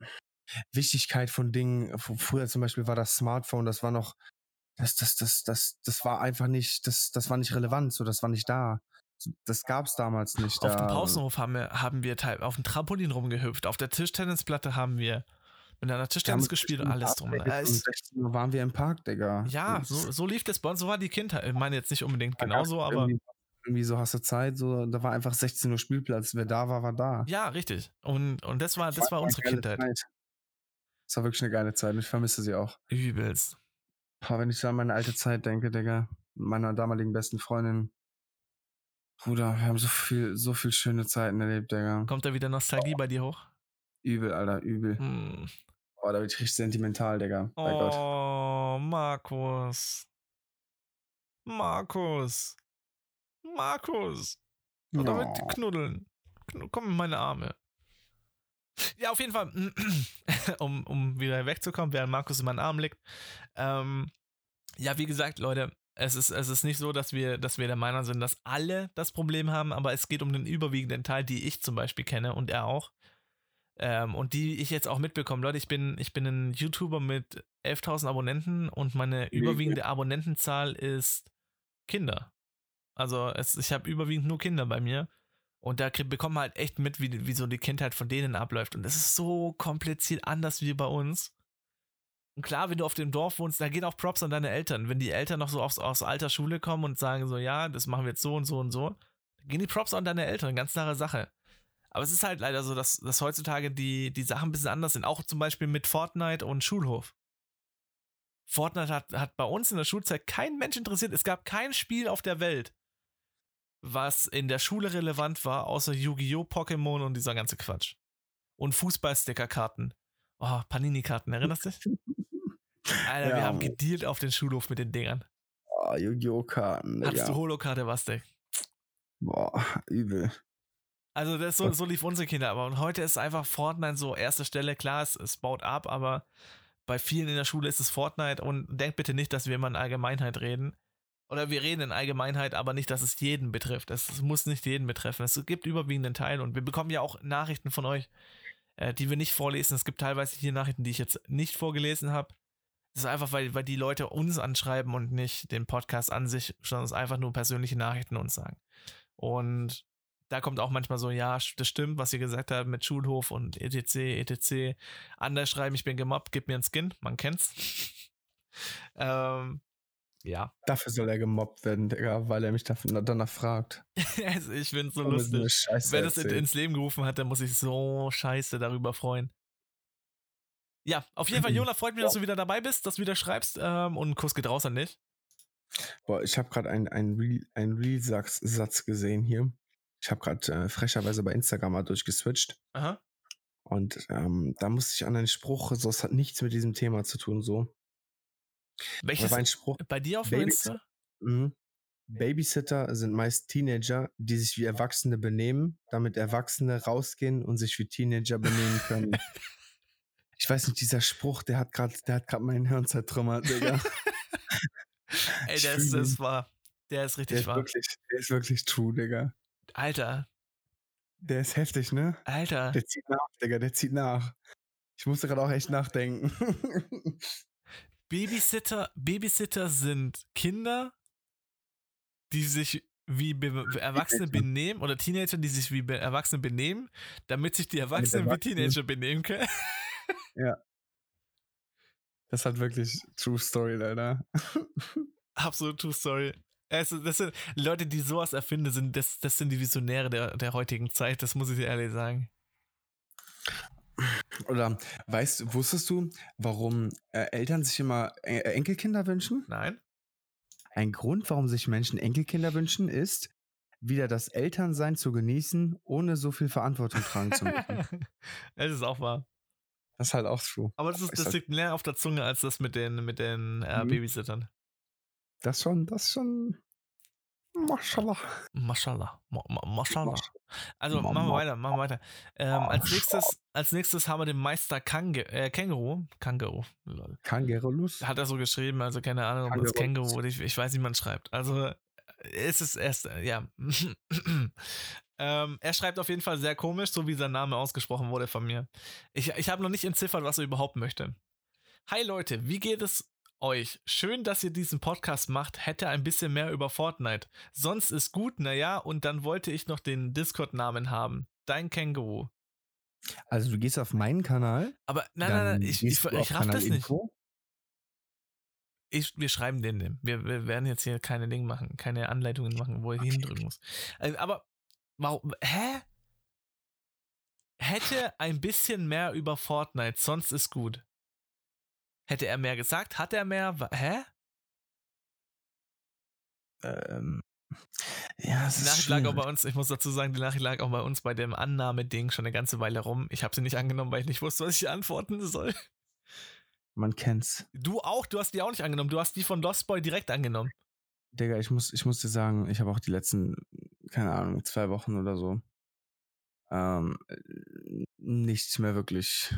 Wichtigkeit von Dingen. Früher zum Beispiel war das Smartphone, das war noch, das, das, das, das, das war einfach nicht, das, das war nicht relevant, so, das war nicht da. Das gab es damals nicht. Auf dem da, Pausenhof haben wir, haben wir auf dem Trampolin rumgehüpft. Auf der Tischtennisplatte haben wir einer wir haben Tischtennis gespielt und alles drum. und es- 16 Uhr waren wir im Park, Digga. Ja, Und so, so lief das bei uns. So war die Kindheit. Ich meine jetzt nicht unbedingt genauso, aber Irgendwie, irgendwie so hast du Zeit, so, da war einfach 16 Uhr Spielplatz. Wer da war, war da. ja, richtig. Und, und das war, das war eine unsere Kindheit. Zeit. Das war wirklich eine geile Zeit und ich vermisse sie auch. Übelst. Boah, wenn ich so an meine alte Zeit denke, Digga, meiner damaligen besten Freundin. Bruder, wir haben so viel, so viel schöne Zeiten erlebt, Digga. Kommt da wieder Nostalgie bei dir hoch? Übel, Alter, übel. Hm. Oh, da bin ich richtig sentimental, Digga. Bei Gott. Oh, Markus. Markus. Markus. Oder mit Oh. knuddeln. Knu- Komm in meine Arme. Ja, auf jeden Fall, um, um wieder wegzukommen, während Markus in meinen Arm liegt. Ähm, ja, wie gesagt, Leute, es ist, es ist nicht so, dass wir, dass wir der Meinung sind, dass alle das Problem haben, aber es geht um den überwiegenden Teil, die ich zum Beispiel kenne und er auch. Ähm, und die ich jetzt auch mitbekomme. Leute, ich bin, ich bin ein YouTuber mit 11.000 Abonnenten und meine überwiegende Abonnentenzahl ist Kinder. Also es, ich habe überwiegend nur Kinder bei mir. Und da bekommt man halt echt mit, wie, wie so die Kindheit von denen abläuft. Und das ist so kompliziert anders wie bei uns. Und klar, wenn du auf dem Dorf wohnst, da geht auch Props an deine Eltern. Wenn die Eltern noch so aufs, aus alter Schule kommen und sagen so, ja, das machen wir jetzt so und so und so, dann gehen die Props an deine Eltern. Ganz klare Sache. Aber es ist halt leider so, dass, dass heutzutage die, die Sachen ein bisschen anders sind. Auch zum Beispiel mit Fortnite und Schulhof. Fortnite hat, hat bei uns in der Schulzeit kein Mensch interessiert. Es gab kein Spiel auf der Welt, was in der Schule relevant war, außer Yu-Gi-Oh!, Pokémon und dieser ganze Quatsch. Und Fußballstickerkarten. Oh, Panini-Karten, erinnerst du dich? Alter, wir Ja, haben Mann. gedealt auf den Schulhof mit den Dingern. Oh, Yu-Gi-Oh! Karten, Hattest Digga. du Holokarte, Bastek? Boah, übel. Also das, so, so lief unsere Kinder, aber und heute ist einfach Fortnite so erste Stelle, klar, es, es baut ab, aber bei vielen in der Schule ist es Fortnite und denkt bitte nicht, dass wir immer in Allgemeinheit reden. Oder wir reden in Allgemeinheit, aber nicht, dass es jeden betrifft. Es, muss nicht jeden betreffen. Es gibt überwiegenden Teil und wir bekommen ja auch Nachrichten von euch, äh, die wir nicht vorlesen. Es gibt teilweise hier Nachrichten, die ich jetzt nicht vorgelesen habe. Das ist einfach, weil, weil die Leute uns anschreiben und nicht den Podcast an sich, sondern es einfach nur persönliche Nachrichten uns sagen. Und da kommt auch manchmal so, ja, das stimmt, was ihr gesagt habt mit Schulhof und etc, etc. Anders schreiben, ich bin gemobbt, gib mir einen Skin, man kennt's. ähm, ja, Dafür soll er gemobbt werden, Digga, weil er mich danach fragt. also ich find's so Warum lustig. In, erzählt. ins Leben gerufen hat, dann muss ich so scheiße darüber freuen. Ja, auf jeden Fall, Jona, freut mich, dass du wieder dabei bist, dass du wieder schreibst ähm, und ein Kuss geht raus an dich. Boah, ich habe gerade einen ein Real, ein Real Satz, Satz gesehen hier. Ich habe gerade äh, frecherweise bei Instagram mal durchgeswitcht. Aha. Und ähm, da musste ich an einen Spruch, so es hat nichts mit diesem Thema zu tun, so. Welches ein Spruch, bei dir auf Babys- Insta? mhm. Babysitter sind meist Teenager, die sich wie Erwachsene benehmen, damit Erwachsene rausgehen und sich wie Teenager benehmen können. ich weiß nicht, dieser Spruch, der hat gerade, der hat gerade mein Hirn zertrümmert, Digga. Ey, der ist, das war, der ist Der richtig ist, wahr. wirklich, der ist wirklich true, Digga. Alter, Der ist heftig, ne? Alter. Der zieht nach, Digga, der zieht nach. Ich musste gerade auch echt nachdenken. Babysitter, Babysitter sind Kinder, die sich wie Be Erwachsene benehmen oder Teenager, die sich wie Be Erwachsene benehmen, damit sich die Erwachsenen wie Erwachsenen- Teenager benehmen können. das hat wirklich True Story, Alter. Absolut True Story. Es, das sind Leute, die sowas erfinden, sind, das, das sind die Visionäre der, der heutigen Zeit, das muss ich dir ehrlich sagen. Oder weißt wusstest du, warum äh, Eltern sich immer äh, Enkelkinder wünschen? Nein? Ein Grund, warum sich Menschen Enkelkinder wünschen, ist, wieder das Elternsein zu genießen, ohne so viel Verantwortung tragen zu müssen. Es ist auch wahr. Das ist halt auch true. Aber das, ist, das liegt näher auf der Zunge als das mit den, mit den äh, Mhm. Babysittern. Das schon, das schon. Mashallah. Mashallah. Ma ma Mashallah. Masch- Also Ma- machen wir weiter, machen wir weiter. Ähm, als, nächstes, als nächstes haben wir den Meister Kange äh, Känguru. Känguru. Lol. Kangerolus. Hat er so geschrieben, also keine Ahnung, ob das Känguru. Ich, ich weiß nicht, wie man schreibt. Also äh, es ist erst, äh, ja. ähm, er schreibt auf jeden Fall sehr komisch, so wie sein Name ausgesprochen wurde von mir. Ich, ich habe noch nicht entziffert, was er überhaupt möchte. Hi Leute, wie geht es euch? Schön, dass ihr diesen Podcast macht. Hätte ein bisschen mehr über Fortnite. Sonst ist gut, naja, und dann wollte ich noch den Discord-Namen haben. Dein Känguru. Also du gehst auf meinen Kanal. Aber nein, nein, nein, ich, ich, ich, raff das nicht. Ich, wir schreiben den dem. Wir, wir werden jetzt hier keine Dinge machen, keine Anleitungen machen, wo ich hindrücken muss. Äh, Aber warum? Hä? Hätte ein bisschen mehr über Fortnite, sonst ist gut. Hätte er mehr gesagt? Hat er mehr? Hä? Ähm, ja, es Die ist Nachricht lag auch bei uns, ich muss dazu sagen, die Nachricht lag auch bei uns bei dem Annahmeding schon eine ganze Weile rum. Ich habe sie nicht angenommen, weil ich nicht wusste, was ich antworten soll. Man kennt's. Du auch? Du hast die auch nicht angenommen. Du hast die von Lost Boy direkt angenommen. Digga, ich muss, ich muss dir sagen, ich habe auch die letzten, keine Ahnung, zwei Wochen oder so, ähm, nichts mehr wirklich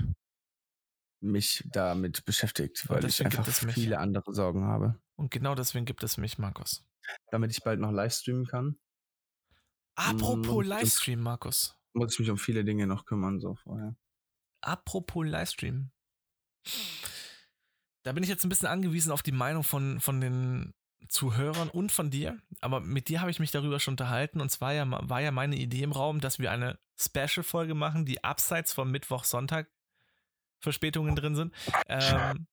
mich damit beschäftigt, weil ich einfach viele andere Sorgen habe. Und genau deswegen gibt es mich, Markus. Damit ich bald noch live streamen kann, Apropos Mm, Livestream, Markus. muss ich mich um viele Dinge noch kümmern, so vorher. Apropos Livestream. Da bin ich jetzt ein bisschen angewiesen auf die Meinung von, von den Zuhörern und von dir. Aber mit dir habe ich mich darüber schon unterhalten. Und zwar ja, war ja meine Idee im Raum, dass wir eine Special-Folge machen, die abseits vom Mittwoch, Sonntag Verspätungen drin sind. Ähm,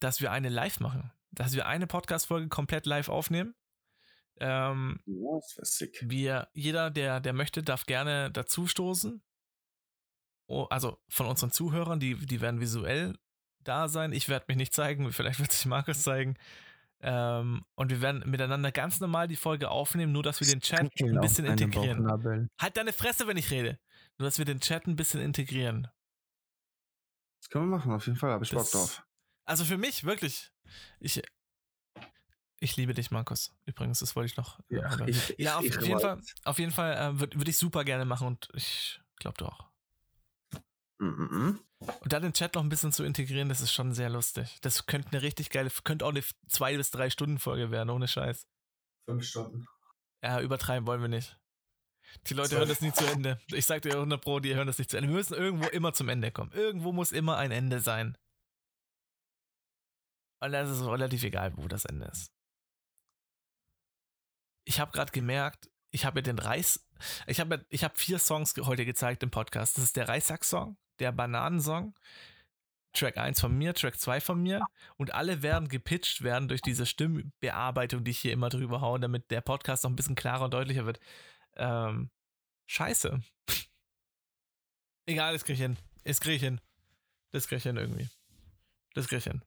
dass wir eine live machen. Dass wir eine Podcast-Folge komplett live aufnehmen. Ähm, Ja, sick. wir, jeder, der, der möchte, darf gerne dazu stoßen. Oh, also von unseren Zuhörern, die, die werden visuell da sein. Ich werde mich nicht zeigen, vielleicht wird sich Markus zeigen. Ähm, und wir werden miteinander ganz normal die Folge aufnehmen, nur dass wir den Chat ein bisschen integrieren. Halt deine Fresse, wenn ich rede. Nur dass wir den Chat ein bisschen integrieren. Können wir machen, auf jeden Fall, habe ich Bock Das- drauf. Also für mich, wirklich. Ich, ich liebe dich, Markus. Übrigens, das wollte ich noch. oder- ich, Ja, auf ich jeden weiß. Fall, auf jeden Fall äh, würde würd ich super gerne machen und ich glaube du auch. Mm -mm. Und da den Chat noch ein bisschen zu integrieren, das ist schon sehr lustig. Das könnte eine richtig geile, könnte auch eine zwei bis drei Stunden Folge werden, ohne Scheiß. Fünf Stunden. Ja, übertreiben wollen wir nicht. Die Leute hören das nie zu Ende. Ich sag dir 100 Pro, die hören das nicht zu Ende. Wir müssen irgendwo immer zum Ende kommen. Irgendwo muss immer ein Ende sein. Und das ist relativ egal, wo das Ende ist. Ich habe gerade gemerkt, ich habe ja den Reis, ich habe ich habe vier Songs heute gezeigt im Podcast. Das ist der Reissack-Song, der Bananensong, Track 1 von mir, Track 2 von mir und alle werden gepitcht werden durch diese Stimmbearbeitung, die ich hier immer drüber haue, damit der Podcast noch ein bisschen klarer und deutlicher wird. Ähm, scheiße. Egal, das krieg ich hin. Das krieg ich hin. Das krieg ich hin irgendwie. Das krieg ich hin.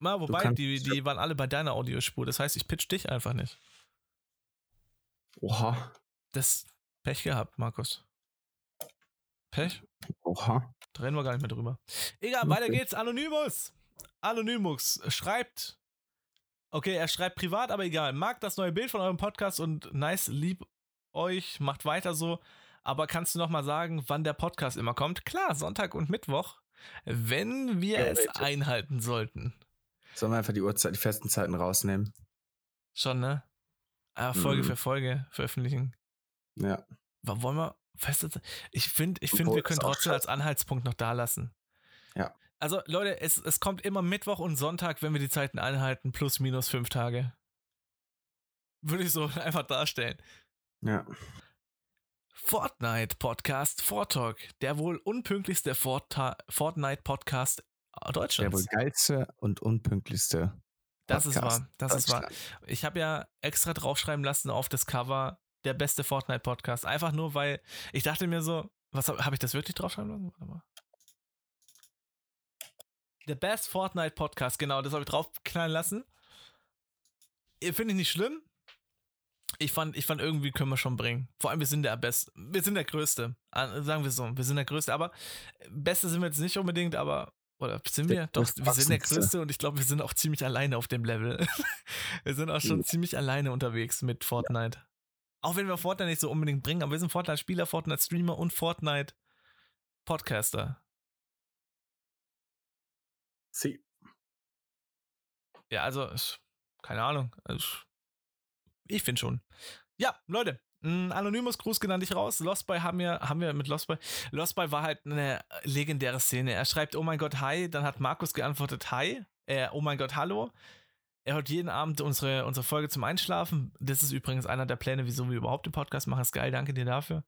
Mal, wobei, die, die waren alle bei deiner Audiospur. Das heißt, ich pitch dich einfach nicht. Oha. Das Pech gehabt, Markus. Pech? Oha. Da reden wir gar nicht mehr drüber. Egal, Okay. weiter geht's. Anonymous. Anonymous schreibt. Okay, er schreibt privat, aber egal. Mag das neue Bild von eurem Podcast und nice, lieb euch, macht weiter so. Aber kannst du noch mal sagen, wann der Podcast immer kommt? Klar, Sonntag und Mittwoch, wenn wir es Theoretisch. einhalten sollten. Sollen wir einfach die Uhrzeit, die festen Zeiten rausnehmen? Schon, ne? Ah, Folge Mhm. für Folge veröffentlichen. Ja. Wollen wir feste Ich finde, ich find, wir können trotzdem als Anhaltspunkt noch da lassen. Ja. Also, Leute, es, es kommt immer Mittwoch und Sonntag, wenn wir die Zeiten einhalten, plus minus fünf Tage. Würde ich so einfach darstellen. Ja. Fortnite Podcast Vortalk, der wohl unpünktlichste Forta Fortnite Podcast Der wohl Deutschlands. geilste und unpünktlichste Das ist Podcast wahr. Das ist wahr. Ich habe ja extra draufschreiben lassen auf das Cover der beste Fortnite-Podcast. Einfach nur, weil ich dachte mir so, was habe hab ich das wirklich draufschreiben lassen? Warte mal. Der Best Fortnite Podcast, genau, das habe ich draufknallen lassen. Äh, Finde ich nicht schlimm. Ich fand, ich fand irgendwie können wir schon bringen. Vor allem, wir sind der Best, wir sind der Größte. Sagen wir so, wir sind der Größte. Aber Beste sind wir jetzt nicht unbedingt, aber oder sind wir? Doch, wir sind der. Größte und ich glaube, wir sind auch ziemlich alleine auf dem Level. wir sind auch schon Ja. ziemlich alleine unterwegs mit Fortnite. Auch wenn wir Fortnite nicht so unbedingt bringen, aber wir sind Fortnite-Spieler, Fortnite-Streamer und Fortnite-Podcaster. Sie. Ja, also, ich- keine Ahnung. Also, ich finde schon. Ja, Leute, ein anonymes Gruß genannt ich raus. Lost Boy haben wir, haben wir mit Lost Boy. Lost Boy war halt eine legendäre Szene. Er schreibt, oh mein Gott, hi. Dann hat Markus geantwortet, hi. Äh, oh mein Gott, hallo. Er hört jeden Abend unsere, unsere Folge zum Einschlafen. Das ist übrigens einer der Pläne, wieso wir überhaupt den Podcast machen. Ist geil, danke dir dafür.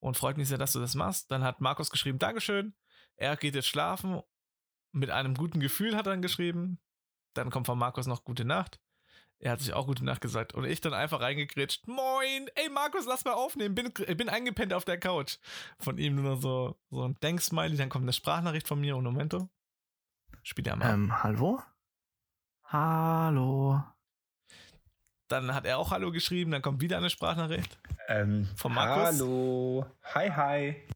Und freut mich sehr, dass du das machst. Dann hat Markus geschrieben, Dankeschön. Er geht jetzt schlafen. Mit einem guten Gefühl hat er dann geschrieben. Dann kommt von Markus noch gute Nacht. Er hat sich auch gute Nacht gesagt. Und ich dann einfach reingekritscht. Moin! Ey, Markus, lass mal aufnehmen. Bin, bin eingepennt auf der Couch. Von ihm nur noch so, so ein Denksmiley. Dann kommt eine Sprachnachricht von mir. Und Momento. Spiel ja mal. Ähm, hallo? Hallo. Dann hat er auch Hallo geschrieben. Dann kommt wieder eine Sprachnachricht. Ähm, Von Markus? Hallo. Hi, hi.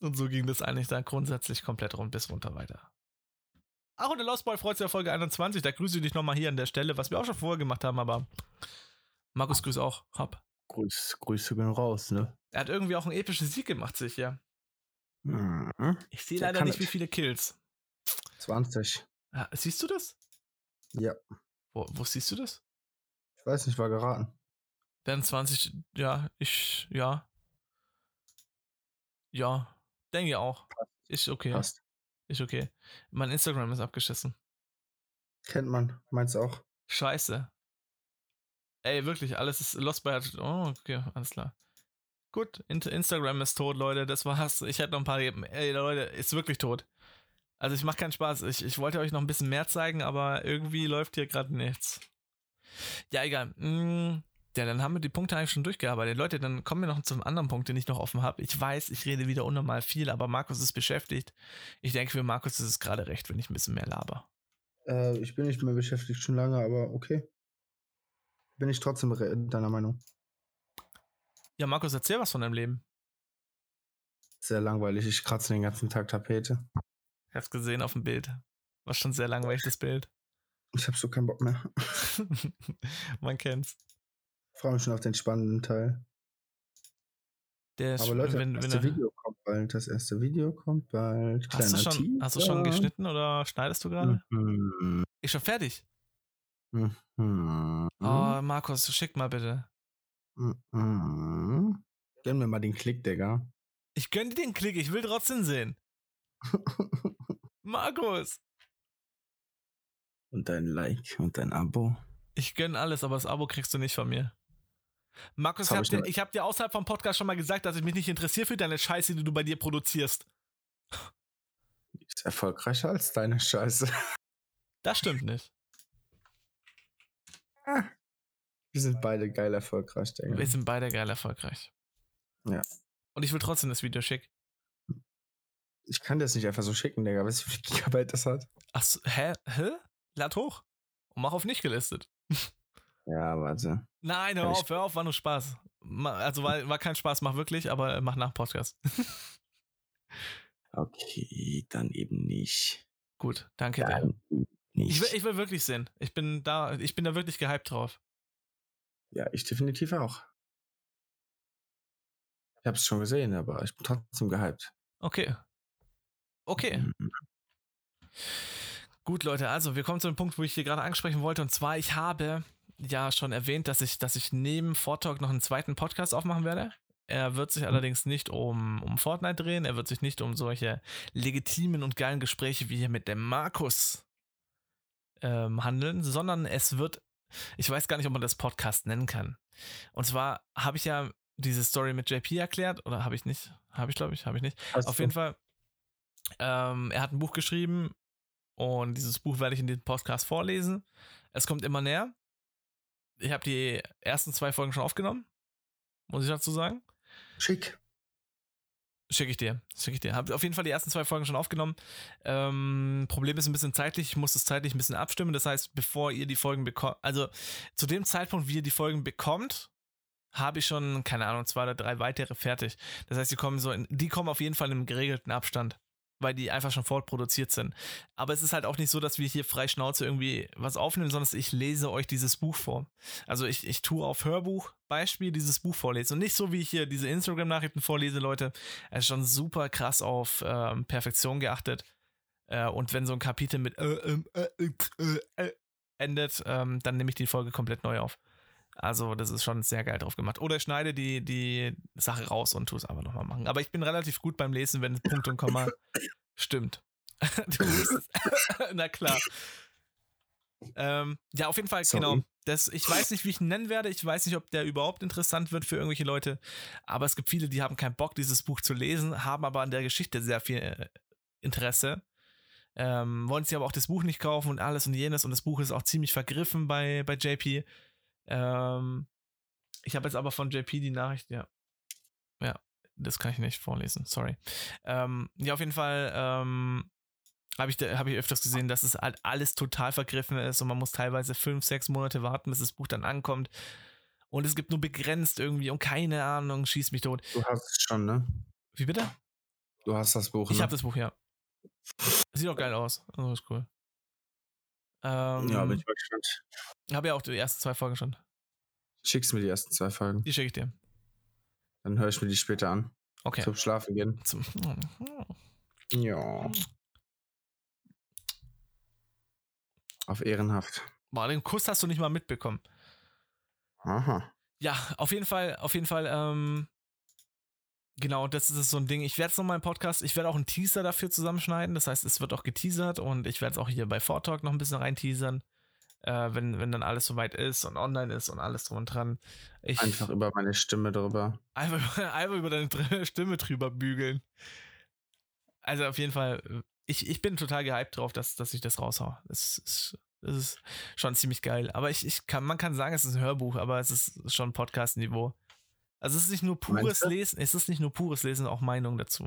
Und so ging das eigentlich dann grundsätzlich komplett rund bis runter weiter. Ach, und der Lost Boy freut sich auf Folge 21. Da grüße ich dich nochmal hier an der Stelle, was wir auch schon vorher gemacht haben, aber Markus grüß auch. Hopp. Grüß, Grüße gehen raus, ne? Er hat irgendwie auch einen epischen Sieg gemacht, sich, ja. Mhm. Ich sehe Der leider nicht, wie viele Kills. 20. Ja, siehst du das? Ja. Wo, wo siehst du das? Ich weiß nicht, war geraten. Werden 20, ja, ich, ja. Ja, denke auch. Ist okay. Passt. Ist okay. Mein Instagram ist abgeschissen. Kennt man. Meinst auch? Scheiße. Ey, wirklich, alles ist Lost by. Oh, okay, alles klar. Gut, Instagram ist tot, Leute. Das war's. Ich hätte noch ein paar. Ey, Leute, ist wirklich tot. Also, ich mache keinen Spaß. Ich, ich wollte euch noch ein bisschen mehr zeigen, aber irgendwie läuft hier gerade nichts. Ja, egal. Mm, Ja, dann haben wir die Punkte eigentlich schon durchgearbeitet. Leute, dann kommen wir noch zum anderen Punkt, den ich noch offen habe. Ich weiß, ich rede wieder unnormal viel, aber Markus ist beschäftigt. Ich denke, für Markus ist es gerade recht, wenn ich ein bisschen mehr laber. Äh, ich bin nicht mehr beschäftigt schon lange, aber okay. Bin ich trotzdem deiner Meinung. Ja, Markus, erzähl was von deinem Leben. Sehr langweilig. Ich kratze den ganzen Tag Tapete. Ich hab's gesehen auf dem Bild. War schon sehr langweilig, das Bild. Ich hab so keinen Bock mehr. Man kennt's. Freue mich schon auf den spannenden Teil. Der Aber Leute, wenn, das erste er, Video kommt bald. Das erste Video kommt bald. hast, du schon, hast du schon geschnitten oder schneidest du gerade? Mhm. Ist schon fertig. Mhm. Oh, Markus, schick mal bitte. Mhm. Gönn mir mal den Klick, Digga. Ich gönn dir den Klick, ich will trotzdem sehen. Markus! und dein Like und dein Abo. Ich gönn alles, aber das Abo kriegst du nicht von mir. Markus, hab ich hab, ich dir, ich hab dir außerhalb vom Podcast schon mal gesagt, dass ich mich nicht interessiere für deine Scheiße, die du bei dir produzierst. Die ist erfolgreicher als deine Scheiße. Das stimmt nicht. Wir sind beide geil erfolgreich, Digga. Wir sind beide geil erfolgreich. Ja. Und ich will trotzdem das Video schick. Ich kann das nicht einfach so schicken, Digga. Weißt du, wie viel Gigabyte das hat? Achso, hä? Hä? Lad hoch. Und mach auf nicht gelistet. Ja, warte. Nein, hör auf, hör auf, war nur Spaß. Also war, war kein Spaß, mach wirklich, aber mach nach Podcast. Okay, dann eben nicht. Gut, danke dir. Dann nicht. Ich will, ich will wirklich sehen. Ich bin da, ich bin da wirklich gehypt drauf. ja, ich definitiv auch. Ich hab's schon gesehen, aber ich bin trotzdem gehypt. Okay. Okay. Mhm. Gut, Leute, also wir kommen zu dem Punkt, wo ich hier gerade ansprechen wollte. Und zwar, ich habe ja schon erwähnt, dass ich, dass ich neben Vortalk noch einen zweiten Podcast aufmachen werde. Er wird sich allerdings nicht um, um Fortnite drehen. Er wird sich nicht um solche legitimen und geilen Gespräche wie hier mit dem Markus ähm, handeln, sondern es wird, ich weiß gar nicht, ob man das Podcast nennen kann. Und zwar habe ich ja diese Story mit JP erklärt, oder habe ich nicht? Habe ich, glaube ich, habe ich nicht. Hast Auf du- jeden Fall, ähm, er hat ein Buch geschrieben Und dieses Buch werde ich in diesem Podcast vorlesen. Es kommt immer näher. Ich habe die ersten zwei Folgen schon aufgenommen. Muss ich dazu sagen. Schick. Schicke ich dir. Schicke ich dir. Habe auf jeden Fall die ersten zwei Folgen schon aufgenommen. Ähm, Problem ist ein bisschen zeitlich. Ich muss das zeitlich ein bisschen abstimmen. Das heißt, bevor ihr die Folgen bekommt, also zu dem Zeitpunkt, wie ihr die Folgen bekommt, habe ich schon, keine Ahnung, zwei oder drei weitere fertig. Das heißt, die kommen so in, die kommen auf jeden Fall in einem geregelten Abstand, weil die einfach schon vorproduziert sind. Aber es ist halt auch nicht so, dass wir hier frei Schnauze irgendwie was aufnehmen, sondern ich lese euch dieses Buch vor. Also ich, ich tue auf Hörbuch Beispiel dieses Buch vorlesen und nicht so, wie ich hier diese Instagram-Nachrichten vorlese, Leute. Es ist schon super krass auf ähm, Perfektion geachtet. Äh, und wenn so ein Kapitel mit äh, ähm, äh, äh, äh, endet, ähm, dann nehme ich die Folge komplett neu auf. Also, das ist schon sehr geil drauf gemacht. Oder ich schneide die, die Sache raus und tue es einfach nochmal machen. Aber ich bin relativ gut beim Lesen, wenn Punkt und Komma stimmt. du wusstest. Na klar. Ähm, ja, auf jeden Fall, Sorry. genau. Das, ich weiß nicht, wie ich ihn nennen werde. Ich weiß nicht, ob der überhaupt interessant wird für irgendwelche Leute. Aber es gibt viele, die haben keinen Bock, dieses Buch zu lesen, haben aber an der Geschichte sehr viel äh, Interesse. Ähm, wollen sich aber auch das Buch nicht kaufen und alles und jenes. Und das Buch ist auch ziemlich vergriffen bei, bei JP. Ähm, ich habe jetzt aber von JP die Nachricht, ja. Ja, das kann ich nicht vorlesen, sorry. Ähm, ja, auf jeden Fall ähm, habe ich, hab ich öfters gesehen, dass es halt alles total vergriffen ist und man muss teilweise fünf, sechs Monate warten, bis das Buch dann ankommt. Und es gibt nur begrenzt irgendwie und keine Ahnung, schieß mich tot. Du hast es schon, ne? Wie bitte? Du hast das Buch, Ich ne? habe das Buch, ja. Sieht auch geil aus. Also ist cool. Ähm, ja, bin ich mal gespannt. habe ja auch die ersten zwei Folgen schon. Schickst mir die ersten zwei Folgen. Die schicke ich dir. Dann höre ich mir die später an. Okay. Zum Schlafen gehen. Zum, Ja. Auf ehrenhaft. boah, den Kuss hast du nicht mal mitbekommen. Aha. Ja, auf jeden Fall, auf jeden Fall, ähm, genau, das ist so ein Ding. Ich werde es nochmal im Podcast, ich werde auch einen Teaser dafür zusammenschneiden. Das heißt, es wird auch geteasert und ich werde es auch hier bei Vortalk noch ein bisschen rein teasern, äh, wenn, wenn dann alles soweit ist und online ist und alles drum und dran. Ich, Einfach über meine Stimme drüber. Einfach, einfach über deine Stimme drüber bügeln. Also auf jeden Fall, ich, ich bin total gehypt drauf, dass, dass ich das raushau. Das ist, das ist schon ziemlich geil. Aber ich, ich kann, man kann sagen, es ist ein Hörbuch, aber es ist schon Podcast-Niveau. Also es ist nicht nur pures? Lesen, es ist nicht nur pures Lesen, auch Meinung dazu.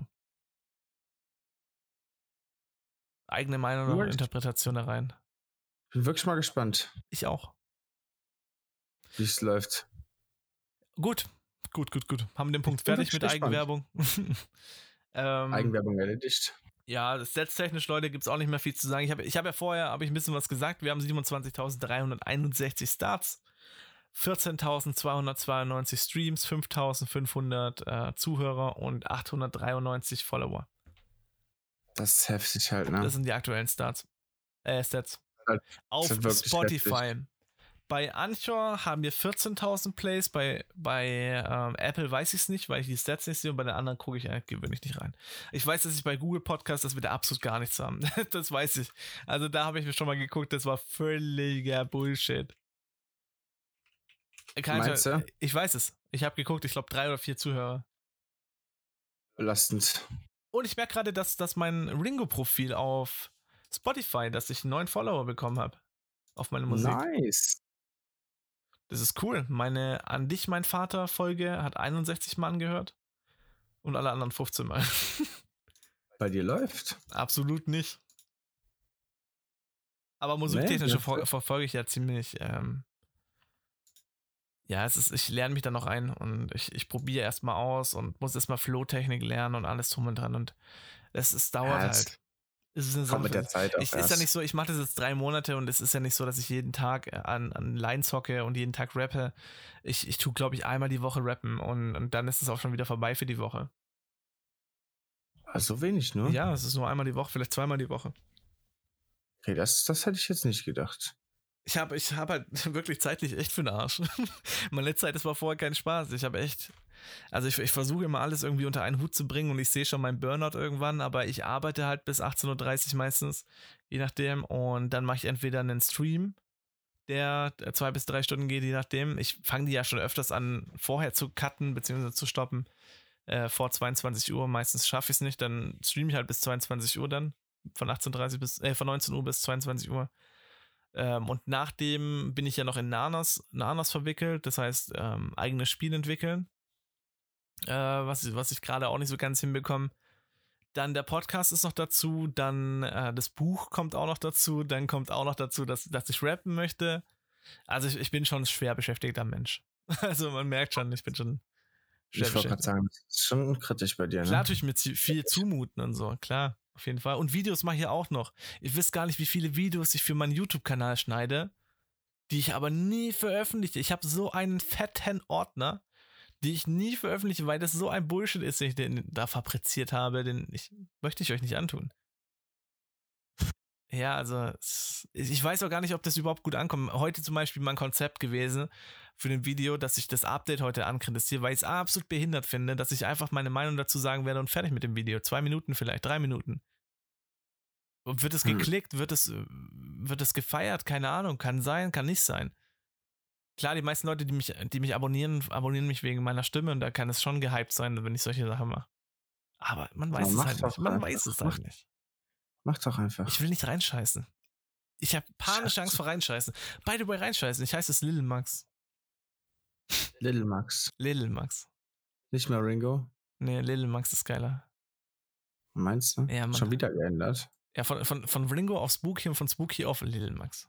Eigene Meinung und. Interpretation da rein. Bin wirklich mal gespannt, Ich auch. wie es läuft. Gut, gut, gut, gut. Haben den Punkt fertig mit gespannt. Eigenwerbung. ähm, Eigenwerbung erledigt. Ja, setztechnisch, Leute, gibt es auch nicht mehr viel zu sagen. Ich habe ich hab ja vorher hab ich ein bisschen was gesagt. Wir haben 27.361 Starts, 14.292 Streams, 5.500 äh, Zuhörer und 893 Follower. Das ist heftig halt, ne? Das sind die aktuellen Starts. Äh, Stats. Halt, Auf Spotify. Bei Anchor haben wir 14.000 Plays, bei, bei ähm, Apple weiß ich es nicht, weil ich die Stats nicht sehe und bei den anderen gucke ich eigentlich gewöhnlich nicht rein. Ich weiß, dass ich bei Google Podcast, dass wir da absolut gar nichts haben. das weiß ich. Also da habe ich mir schon mal geguckt, das war völliger Bullshit. Kann Meinst ich, du? ich weiß es. Ich habe geguckt, ich glaube drei oder vier Zuhörer. belastend. Und ich merke gerade, dass, dass mein Ringo-Profil auf Spotify, dass ich einen neuen Follower bekommen habe. Auf meine Musik. Nice. Das ist cool. Meine An dich, mein Vater Folge hat 61 Mal angehört. Und alle anderen 15 Mal. Bei dir läuft. Absolut nicht. Aber musiktechnisch Nee, verfol- verfolge ich ja ziemlich. Ähm, ja, es ist, ich lerne mich da noch ein und ich, ich probiere erstmal aus und muss erstmal Flow-Technik lernen und alles drum und dran. Und es, es dauert Ja, halt. Es ist eine mit der Zeit ich, ist ja nicht so, ich mache das jetzt drei Monate und es ist ja nicht so, dass ich jeden Tag äh, an, an Lines hocke und jeden Tag rappe. Ich, ich tue, glaube ich, einmal die Woche rappen und, und dann ist es auch schon wieder vorbei für die Woche. Ah, so wenig nur? Ja, es ist nur einmal die Woche, vielleicht zweimal die Woche. Okay, das, das hätte ich jetzt nicht gedacht. Ich habe ich hab halt wirklich zeitlich echt für den Arsch. Meine letzte Zeit, das war vorher kein Spaß. Ich habe echt, also ich, ich versuche immer alles irgendwie unter einen Hut zu bringen und ich sehe schon meinen Burnout irgendwann, aber ich arbeite halt bis 18.30 Uhr meistens, je nachdem. Und dann mache ich entweder einen Stream, der zwei bis drei Stunden geht, je nachdem. Ich fange die ja schon öfters an, vorher zu cutten bzw. zu stoppen. Äh, vor 22 Uhr. Meistens schaffe ich es nicht, dann streame ich halt bis 22 Uhr dann, von 18.30 bis, äh, von 19 Uhr bis 22 Uhr. Ähm, und nachdem bin ich ja noch in Nanas, Nanas verwickelt, das heißt, ähm, eigenes Spiel entwickeln. Äh, was, was ich gerade auch nicht so ganz hinbekomme. Dann der Podcast ist noch dazu, dann äh, das Buch kommt auch noch dazu, dann kommt auch noch dazu, dass, dass ich rappen möchte. Also ich, ich bin schon ein schwer beschäftigter Mensch. Also man merkt schon, ich bin schon schwer Ich wollte gerade beschäftigt. sagen, das ist schon kritisch bei dir, ne? Klar ich mir zi- viel zumuten und so, klar, auf jeden Fall. Und Videos mache ich ja auch noch. Ich wisst gar nicht, wie viele Videos ich für meinen YouTube-Kanal schneide, die ich aber nie veröffentliche. Ich habe so einen fetten Ordner, die ich nie veröffentliche, weil das so ein Bullshit ist, den ich den da fabriziert habe, den ich möchte ich euch nicht antun. Ja, also ich weiß auch gar nicht, ob das überhaupt gut ankommt. Heute zum Beispiel mein Konzept gewesen für den Video, dass ich das Update heute ankritisiere, weil ich es absolut behindert finde, dass ich einfach meine Meinung dazu sagen werde und fertig mit dem Video. Zwei Minuten vielleicht, drei Minuten. Und wird es Hm. geklickt, wird es, wird es gefeiert? Keine Ahnung, kann sein, kann nicht sein. Klar, die meisten Leute, die mich, die mich abonnieren, abonnieren mich wegen meiner Stimme und da kann es schon gehypt sein, wenn ich solche Sachen mache. Aber man weiß Aber es halt nicht. Man einfach. weiß es halt nicht. Mach doch einfach. Ich will nicht reinscheißen. Ich habe panische. Angst vor reinscheißen. Beide bei reinscheißen. Ich heiße es Little Max. Little Max. Little Max. Nicht mehr Ringo. Nee, Little Max ist geiler. Meinst du? Ja, Mann. Schon wieder geändert. Ja, von, von, von Ringo auf Spooky und von Spooky auf Little Max.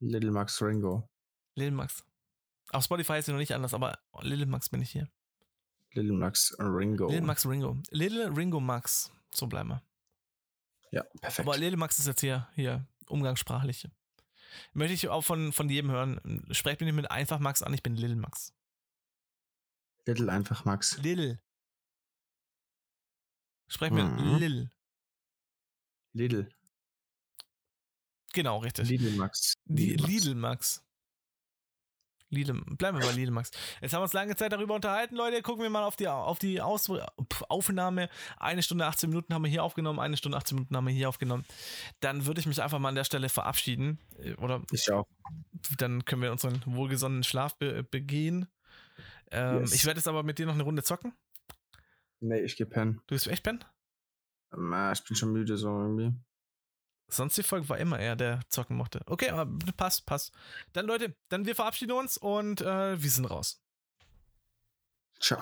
Little Max Ringo. Little Max. Auf Spotify ist sie noch nicht anders, aber Little Max bin ich hier. Little Max Ringo. Little Max Ringo. Little Ringo Max. So bleiben wir. Ja, perfekt. Aber Little Max ist jetzt hier, hier, umgangssprachlich. Möchte ich auch von, von jedem hören. Sprecht mich nicht mit einfach Max an, ich bin Little Max. Little einfach Max. Little. Sprecht mir Mhm. Lil. Lidl. Genau, richtig. Lidl Max. Die Max. Lidl Max. Lidl, bleiben wir bei Lidl Max. Jetzt haben wir uns lange Zeit darüber unterhalten, Leute. Gucken wir mal auf die, auf die Aus, Aufnahme. Eine Stunde 18 Minuten haben wir hier aufgenommen, eine Stunde 18 Minuten haben wir hier aufgenommen. Dann würde ich mich einfach mal an der Stelle verabschieden. Äh, Oder Ich auch. dann können wir unseren wohlgesonnenen Schlaf be begehen. Ähm, Yes. Ich werde jetzt aber mit dir noch eine Runde zocken. Nee, ich geh pennen. Du bist echt Ben? Ähm, Ich bin schon müde so irgendwie. Sonst die Folge war immer er, der zocken mochte. Okay, passt, passt. Dann Leute, dann wir verabschieden uns und äh, wir sind raus. Ciao.